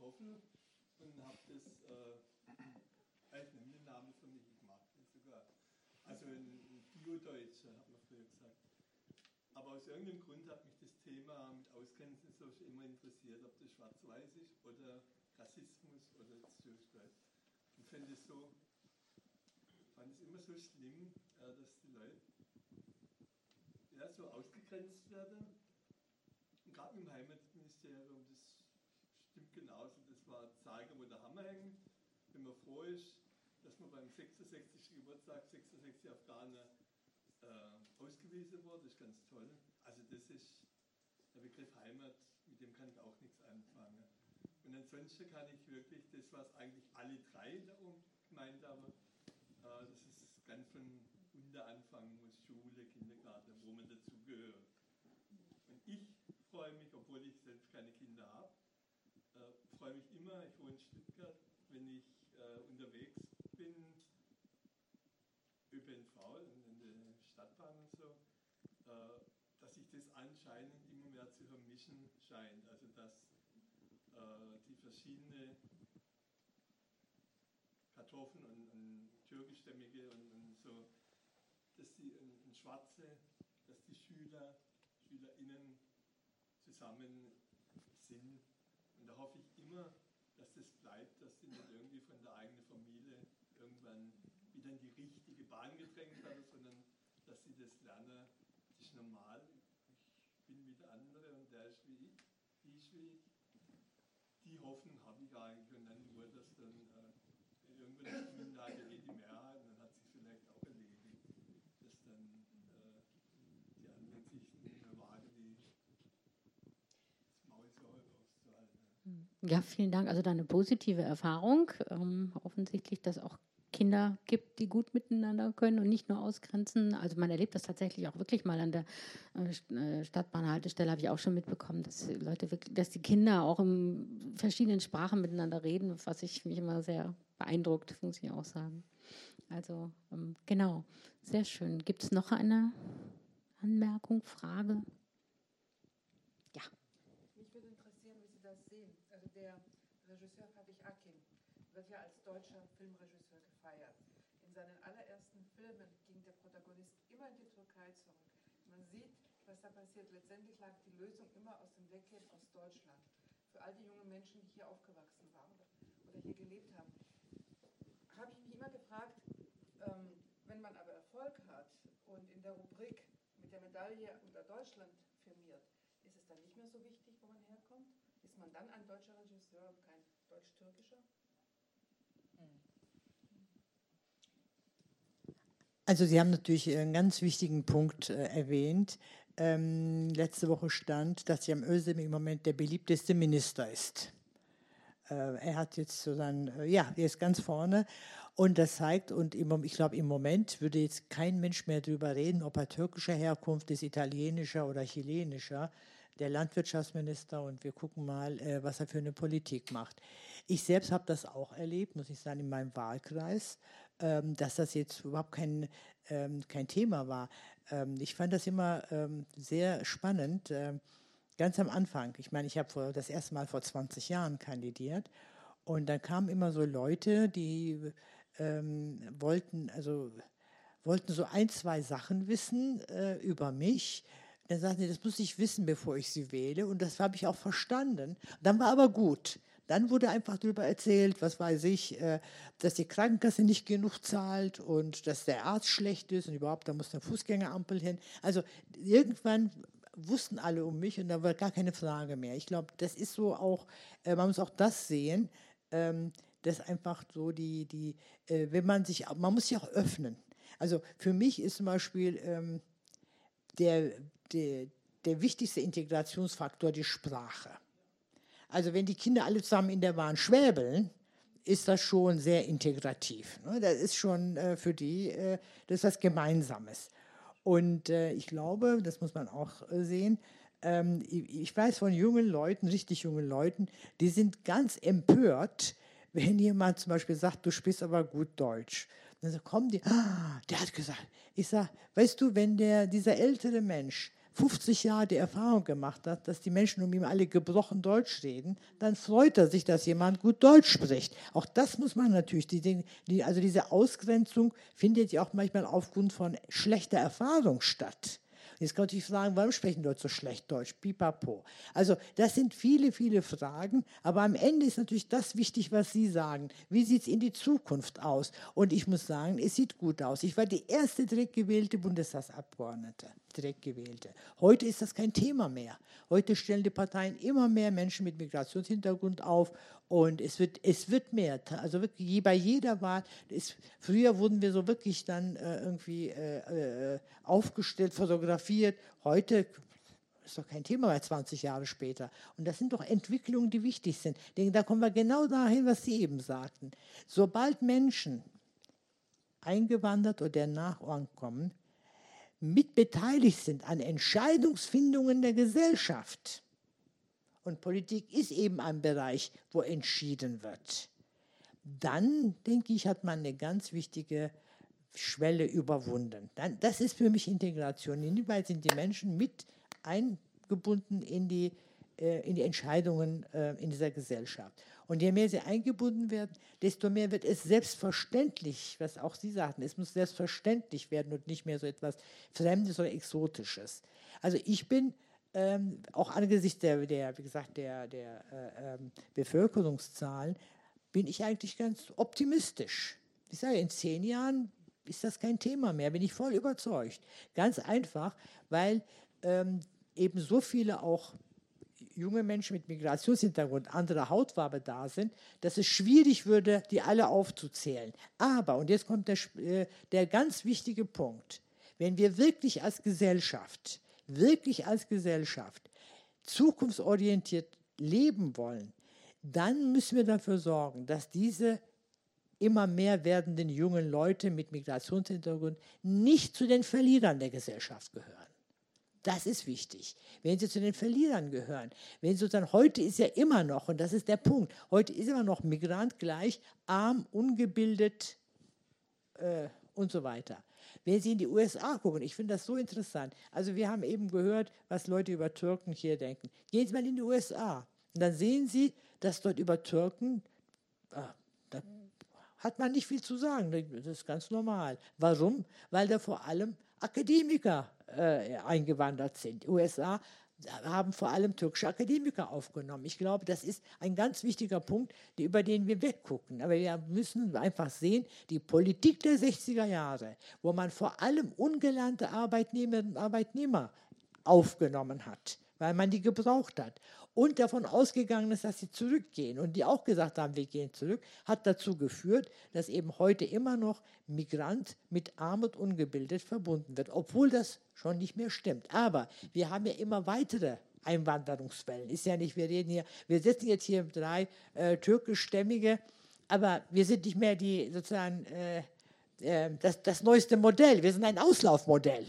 H: getroffen und habe das äh, als Namen für mich gemacht. Sogar. Also ein Bio-Deutscher, hat man früher gesagt. Aber aus irgendeinem Grund hat mich das Thema mit Ausgrenzen so immer interessiert, ob das schwarz-weiß ist oder Rassismus oder Zürchkeit. Ich finde es so, fand es immer so schlimm, äh, dass die Leute ja, so ausgegrenzt werden. Gerade im Heimatministerium, das genauso, das war zeigen, wo der Hammer. Wenn man froh ist, dass man beim 66. Geburtstag 66 Afghaner äh, ausgewiesen wurde, das ist ganz toll. Also das ist der Begriff Heimat, mit dem kann ich auch nichts anfangen. Und ansonsten kann ich wirklich das, was eigentlich alle drei da oben gemeint haben, äh, das ist ganz von unter anfangen muss, Schule, Kindergarten, wo man dazugehört. Und ich freue mich, obwohl ich selbst keine Kinder freue mich immer, ich wohne in Stuttgart, wenn ich äh, unterwegs bin, ÖPNV, in, in der Stadtbahn und so, äh, dass sich das anscheinend immer mehr zu vermischen scheint. Also dass äh, die verschiedenen Kartoffeln und, und türkischstämmige und, und, so dass die ein, Schwarze, dass die Schüler, SchülerInnen zusammen sind. Und da hoffe ich immer, dass das bleibt, dass sie nicht irgendwie von der eigenen Familie irgendwann wieder in die richtige Bahn gedrängt werden, sondern dass sie das lernen, das ist normal, ich bin wie der andere und der ist wie ich, die ist wie ich. Die Hoffnung habe ich eigentlich und dann nur, dass dann äh, irgendwann ist Minderheit eh die Mehrheit und dann hat sich vielleicht auch erledigt, dass dann äh, die anderen sich nicht mehr wagen, die das Maul so auszuhalten.
C: Ja, vielen Dank. Also deine positive Erfahrung. Ähm, offensichtlich, dass auch Kinder gibt, die gut miteinander können und nicht nur ausgrenzen. Also man erlebt das tatsächlich auch wirklich mal an der äh, äh, Stadtbahnhaltestelle, habe ich auch schon mitbekommen, dass Leute wirklich, dass die Kinder auch in verschiedenen Sprachen miteinander reden, was ich mich immer sehr beeindruckt, muss ich auch sagen. Also ähm, genau, sehr schön. Gibt es noch eine Anmerkung, Frage?
I: Ja. Mich würde interessieren, wie Sie das sehen. Also der Regisseur Fatih Akin wird ja als deutscher Filmregisseur gefeiert. In seinen allerersten Filmen ging der Protagonist immer in die Türkei zurück. Man sieht, was da passiert. Letztendlich lag die Lösung immer aus dem Weggehen aus Deutschland. Für all die jungen Menschen, die hier aufgewachsen waren oder hier gelebt haben, habe ich mich immer gefragt, ähm, wenn man aber Erfolg hat und in der Rubrik mit der Medaille unter Deutschland firmiert, ist es dann nicht mehr so wichtig, wo man herkommt? Ist man dann ein deutscher Regisseur und kein deutsch-türkischer?
D: Also Sie haben natürlich einen ganz wichtigen Punkt äh, erwähnt. Ähm, letzte Woche stand, dass Cem Özdemir im Moment der beliebteste Minister ist. Äh, er hat jetzt so sein, äh, ja, er ist ganz vorne und das zeigt, und im, ich glaube, im Moment würde jetzt kein Mensch mehr darüber reden, ob er türkischer Herkunft ist, italienischer oder chilenischer der Landwirtschaftsminister und wir gucken mal, äh, was er für eine Politik macht. Ich selbst habe das auch erlebt, muss ich sagen, in meinem Wahlkreis. Ähm, dass das jetzt überhaupt kein, ähm, kein Thema war. Ähm, ich fand das immer sehr spannend, ganz am Anfang. Ich meine, ich habe das erste Mal vor 20 Jahren kandidiert und dann kamen immer so Leute, die ähm, wollten, also wollten so ein, zwei Sachen wissen äh, über mich. Dann sagten sie, das muss ich wissen, bevor ich sie wähle. Und das habe ich auch verstanden. Dann war aber gut. Dann wurde einfach darüber erzählt, was weiß ich, äh, dass die Krankenkasse nicht genug zahlt und dass der Arzt schlecht ist und überhaupt, da muss eine Fußgängerampel hin. Also irgendwann wussten alle um mich und da war gar keine Frage mehr. Ich glaube, das ist so auch, äh, man muss auch das sehen, ähm, dass einfach so die, die äh, wenn man sich, man muss sich auch öffnen. Also für mich ist zum Beispiel ähm, der, der, der wichtigste Integrationsfaktor die Sprache. Also wenn die Kinder alle zusammen in der Bahn schwäbeln, ist das schon sehr integrativ. Ne? Das ist schon äh, für die, äh, das ist was Gemeinsames. Und äh, ich glaube, das muss man auch sehen, ähm, ich weiß von jungen Leuten, richtig jungen Leuten, die sind ganz empört, wenn jemand zum Beispiel sagt, du sprichst aber gut Deutsch. Dann kommen die, ah, der hat gesagt, ich sage, weißt du, wenn der, dieser ältere Mensch 50 Jahre die Erfahrung gemacht hat, dass die Menschen um ihn alle gebrochen Deutsch reden, dann freut er sich, dass jemand gut Deutsch spricht. Auch das muss man natürlich, die, die, also diese Ausgrenzung findet ja auch manchmal aufgrund von schlechter Erfahrung statt. Jetzt kann man natürlich fragen, warum sprechen Leute so schlecht Deutsch? Pipapo. Also das sind viele, viele Fragen, aber am Ende ist natürlich das wichtig, was Sie sagen. Wie sieht es in die Zukunft aus? Und ich muss sagen, es sieht gut aus. Ich war die erste direkt gewählte Bundestagsabgeordnete, direkt gewählte. Heute ist das kein Thema mehr. Heute stellen die Parteien immer mehr Menschen mit Migrationshintergrund auf und es wird, es wird mehr. Also wirklich bei jeder Wahl. Ist, früher wurden wir so wirklich dann äh, irgendwie äh, äh, aufgestellt, fotografiert. Heute ist doch kein Thema mehr 20 Jahre später. Und das sind doch Entwicklungen, die wichtig sind. Denn da kommen wir genau dahin, was Sie eben sagten. Sobald Menschen eingewandert oder nachkommen, mitbeteiligt sind an Entscheidungsfindungen der Gesellschaft, und Politik ist eben ein Bereich, wo entschieden wird, dann denke ich, hat man eine ganz wichtige Schwelle überwunden. Dann, das ist für mich Integration. Inwieweit sind die Menschen mit eingebunden in die äh, in die Entscheidungen äh, in dieser Gesellschaft. Und je mehr sie eingebunden werden, desto mehr wird es selbstverständlich, was auch Sie sagten, es muss selbstverständlich werden und nicht mehr so etwas Fremdes oder Exotisches. Also ich bin ähm, auch angesichts der, der, wie gesagt, der, der äh, ähm, Bevölkerungszahlen, bin ich eigentlich ganz optimistisch. Ich sage, in zehn Jahren ist das kein Thema mehr, bin ich voll überzeugt. Ganz einfach, weil ähm, eben so viele auch junge Menschen mit Migrationshintergrund, andere Hautfarbe da sind, dass es schwierig würde, die alle aufzuzählen. Aber, und jetzt kommt der, äh, der ganz wichtige Punkt, wenn wir wirklich als Gesellschaft, wirklich als Gesellschaft zukunftsorientiert leben wollen, dann müssen wir dafür sorgen, dass diese immer mehr werdenden jungen Leute mit Migrationshintergrund nicht zu den Verlierern der Gesellschaft gehören. Das ist wichtig. Wenn sie zu den Verlierern gehören, wenn sozusagen heute ist ja immer noch, und das ist der Punkt, heute ist immer noch Migrant gleich arm, ungebildet äh, und so weiter. Wenn Sie in die USA gucken, ich finde das so interessant. Also wir haben eben gehört, was Leute über Türken hier denken. Gehen Sie mal in die USA und dann sehen Sie, dass dort über Türken, ah, da hat man nicht viel zu sagen. Das ist ganz normal. Warum? Weil da vor allem Akademiker äh, eingewandert sind. USA haben vor allem türkische Akademiker aufgenommen. Ich glaube, das ist ein ganz wichtiger Punkt, über den wir weggucken. Aber wir müssen einfach sehen, die Politik der 60er Jahre, wo man vor allem ungelernte Arbeitnehmerinnen und Arbeitnehmer aufgenommen hat, weil man die gebraucht hat und davon ausgegangen ist, dass sie zurückgehen und die auch gesagt haben, wir gehen zurück, hat dazu geführt, dass eben heute immer noch Migrant mit Armut ungebildet verbunden wird, obwohl das schon nicht mehr stimmt. Aber wir haben ja immer weitere Einwanderungswellen. Ist ja nicht, wir reden hier, wir sitzen jetzt hier drei äh, türkischstämmige, aber wir sind nicht mehr die sozusagen äh, äh, das, das neueste Modell. Wir sind ein Auslaufmodell.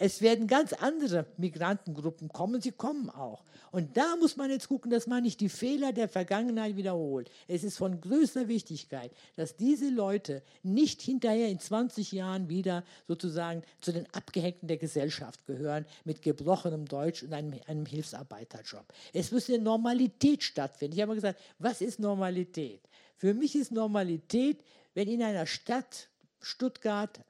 D: Es werden ganz andere Migrantengruppen kommen, sie kommen auch. Und da muss man jetzt gucken, dass man nicht die Fehler der Vergangenheit wiederholt. Es ist von größter Wichtigkeit, dass diese Leute nicht hinterher in 20 Jahren wieder sozusagen zu den Abgehängten der Gesellschaft gehören mit gebrochenem Deutsch und einem, einem Hilfsarbeiterjob. Es muss eine Normalität stattfinden. Ich habe gesagt, was ist Normalität? Für mich ist Normalität, wenn in einer Stadt, Stuttgart,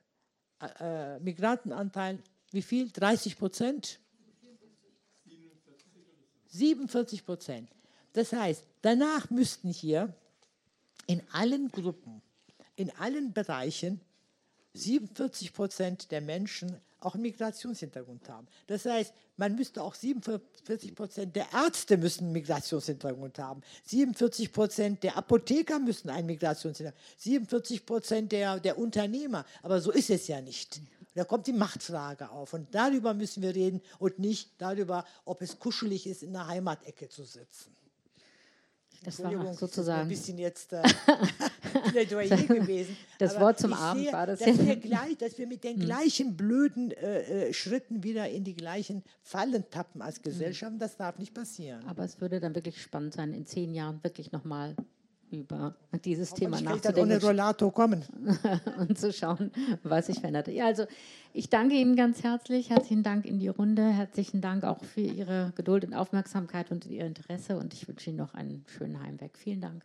D: äh, äh Migrantenanteil wie viel? 30 Prozent? 47 Prozent. Das heißt, danach müssten hier in allen Gruppen, in allen Bereichen 47 Prozent der Menschen auch einen Migrationshintergrund haben. Das heißt, man müsste auch 47 Prozent der Ärzte müssen einen Migrationshintergrund haben. 47 Prozent der Apotheker müssen einen Migrationshintergrund haben. 47 Prozent der, der Unternehmer. Aber so ist es ja nicht. Da kommt die Machtfrage auf. Und darüber müssen wir reden und nicht darüber, ob es kuschelig ist, in der Heimatecke zu sitzen.
C: Das war sozusagen
D: ein bisschen jetzt äh, Plädoyer gewesen.
C: Das Aber Wort zum Abend sehe, war das.
D: Dass, wir gleich, dass wir mit den hm. gleichen blöden äh, äh, Schritten wieder in die gleichen Fallen tappen als hm. Gesellschaft. Das darf nicht passieren.
C: Aber es würde dann wirklich spannend sein, in zehn Jahren wirklich nochmal über dieses Thema nachzudenken.
D: ohne Rollator kommen.
C: und zu schauen, was sich verändert. Ja, also ich danke Ihnen ganz herzlich. Herzlichen Dank in die Runde. Herzlichen Dank auch für Ihre Geduld und Aufmerksamkeit und Ihr Interesse. Und ich wünsche Ihnen noch einen schönen Heimweg. Vielen Dank.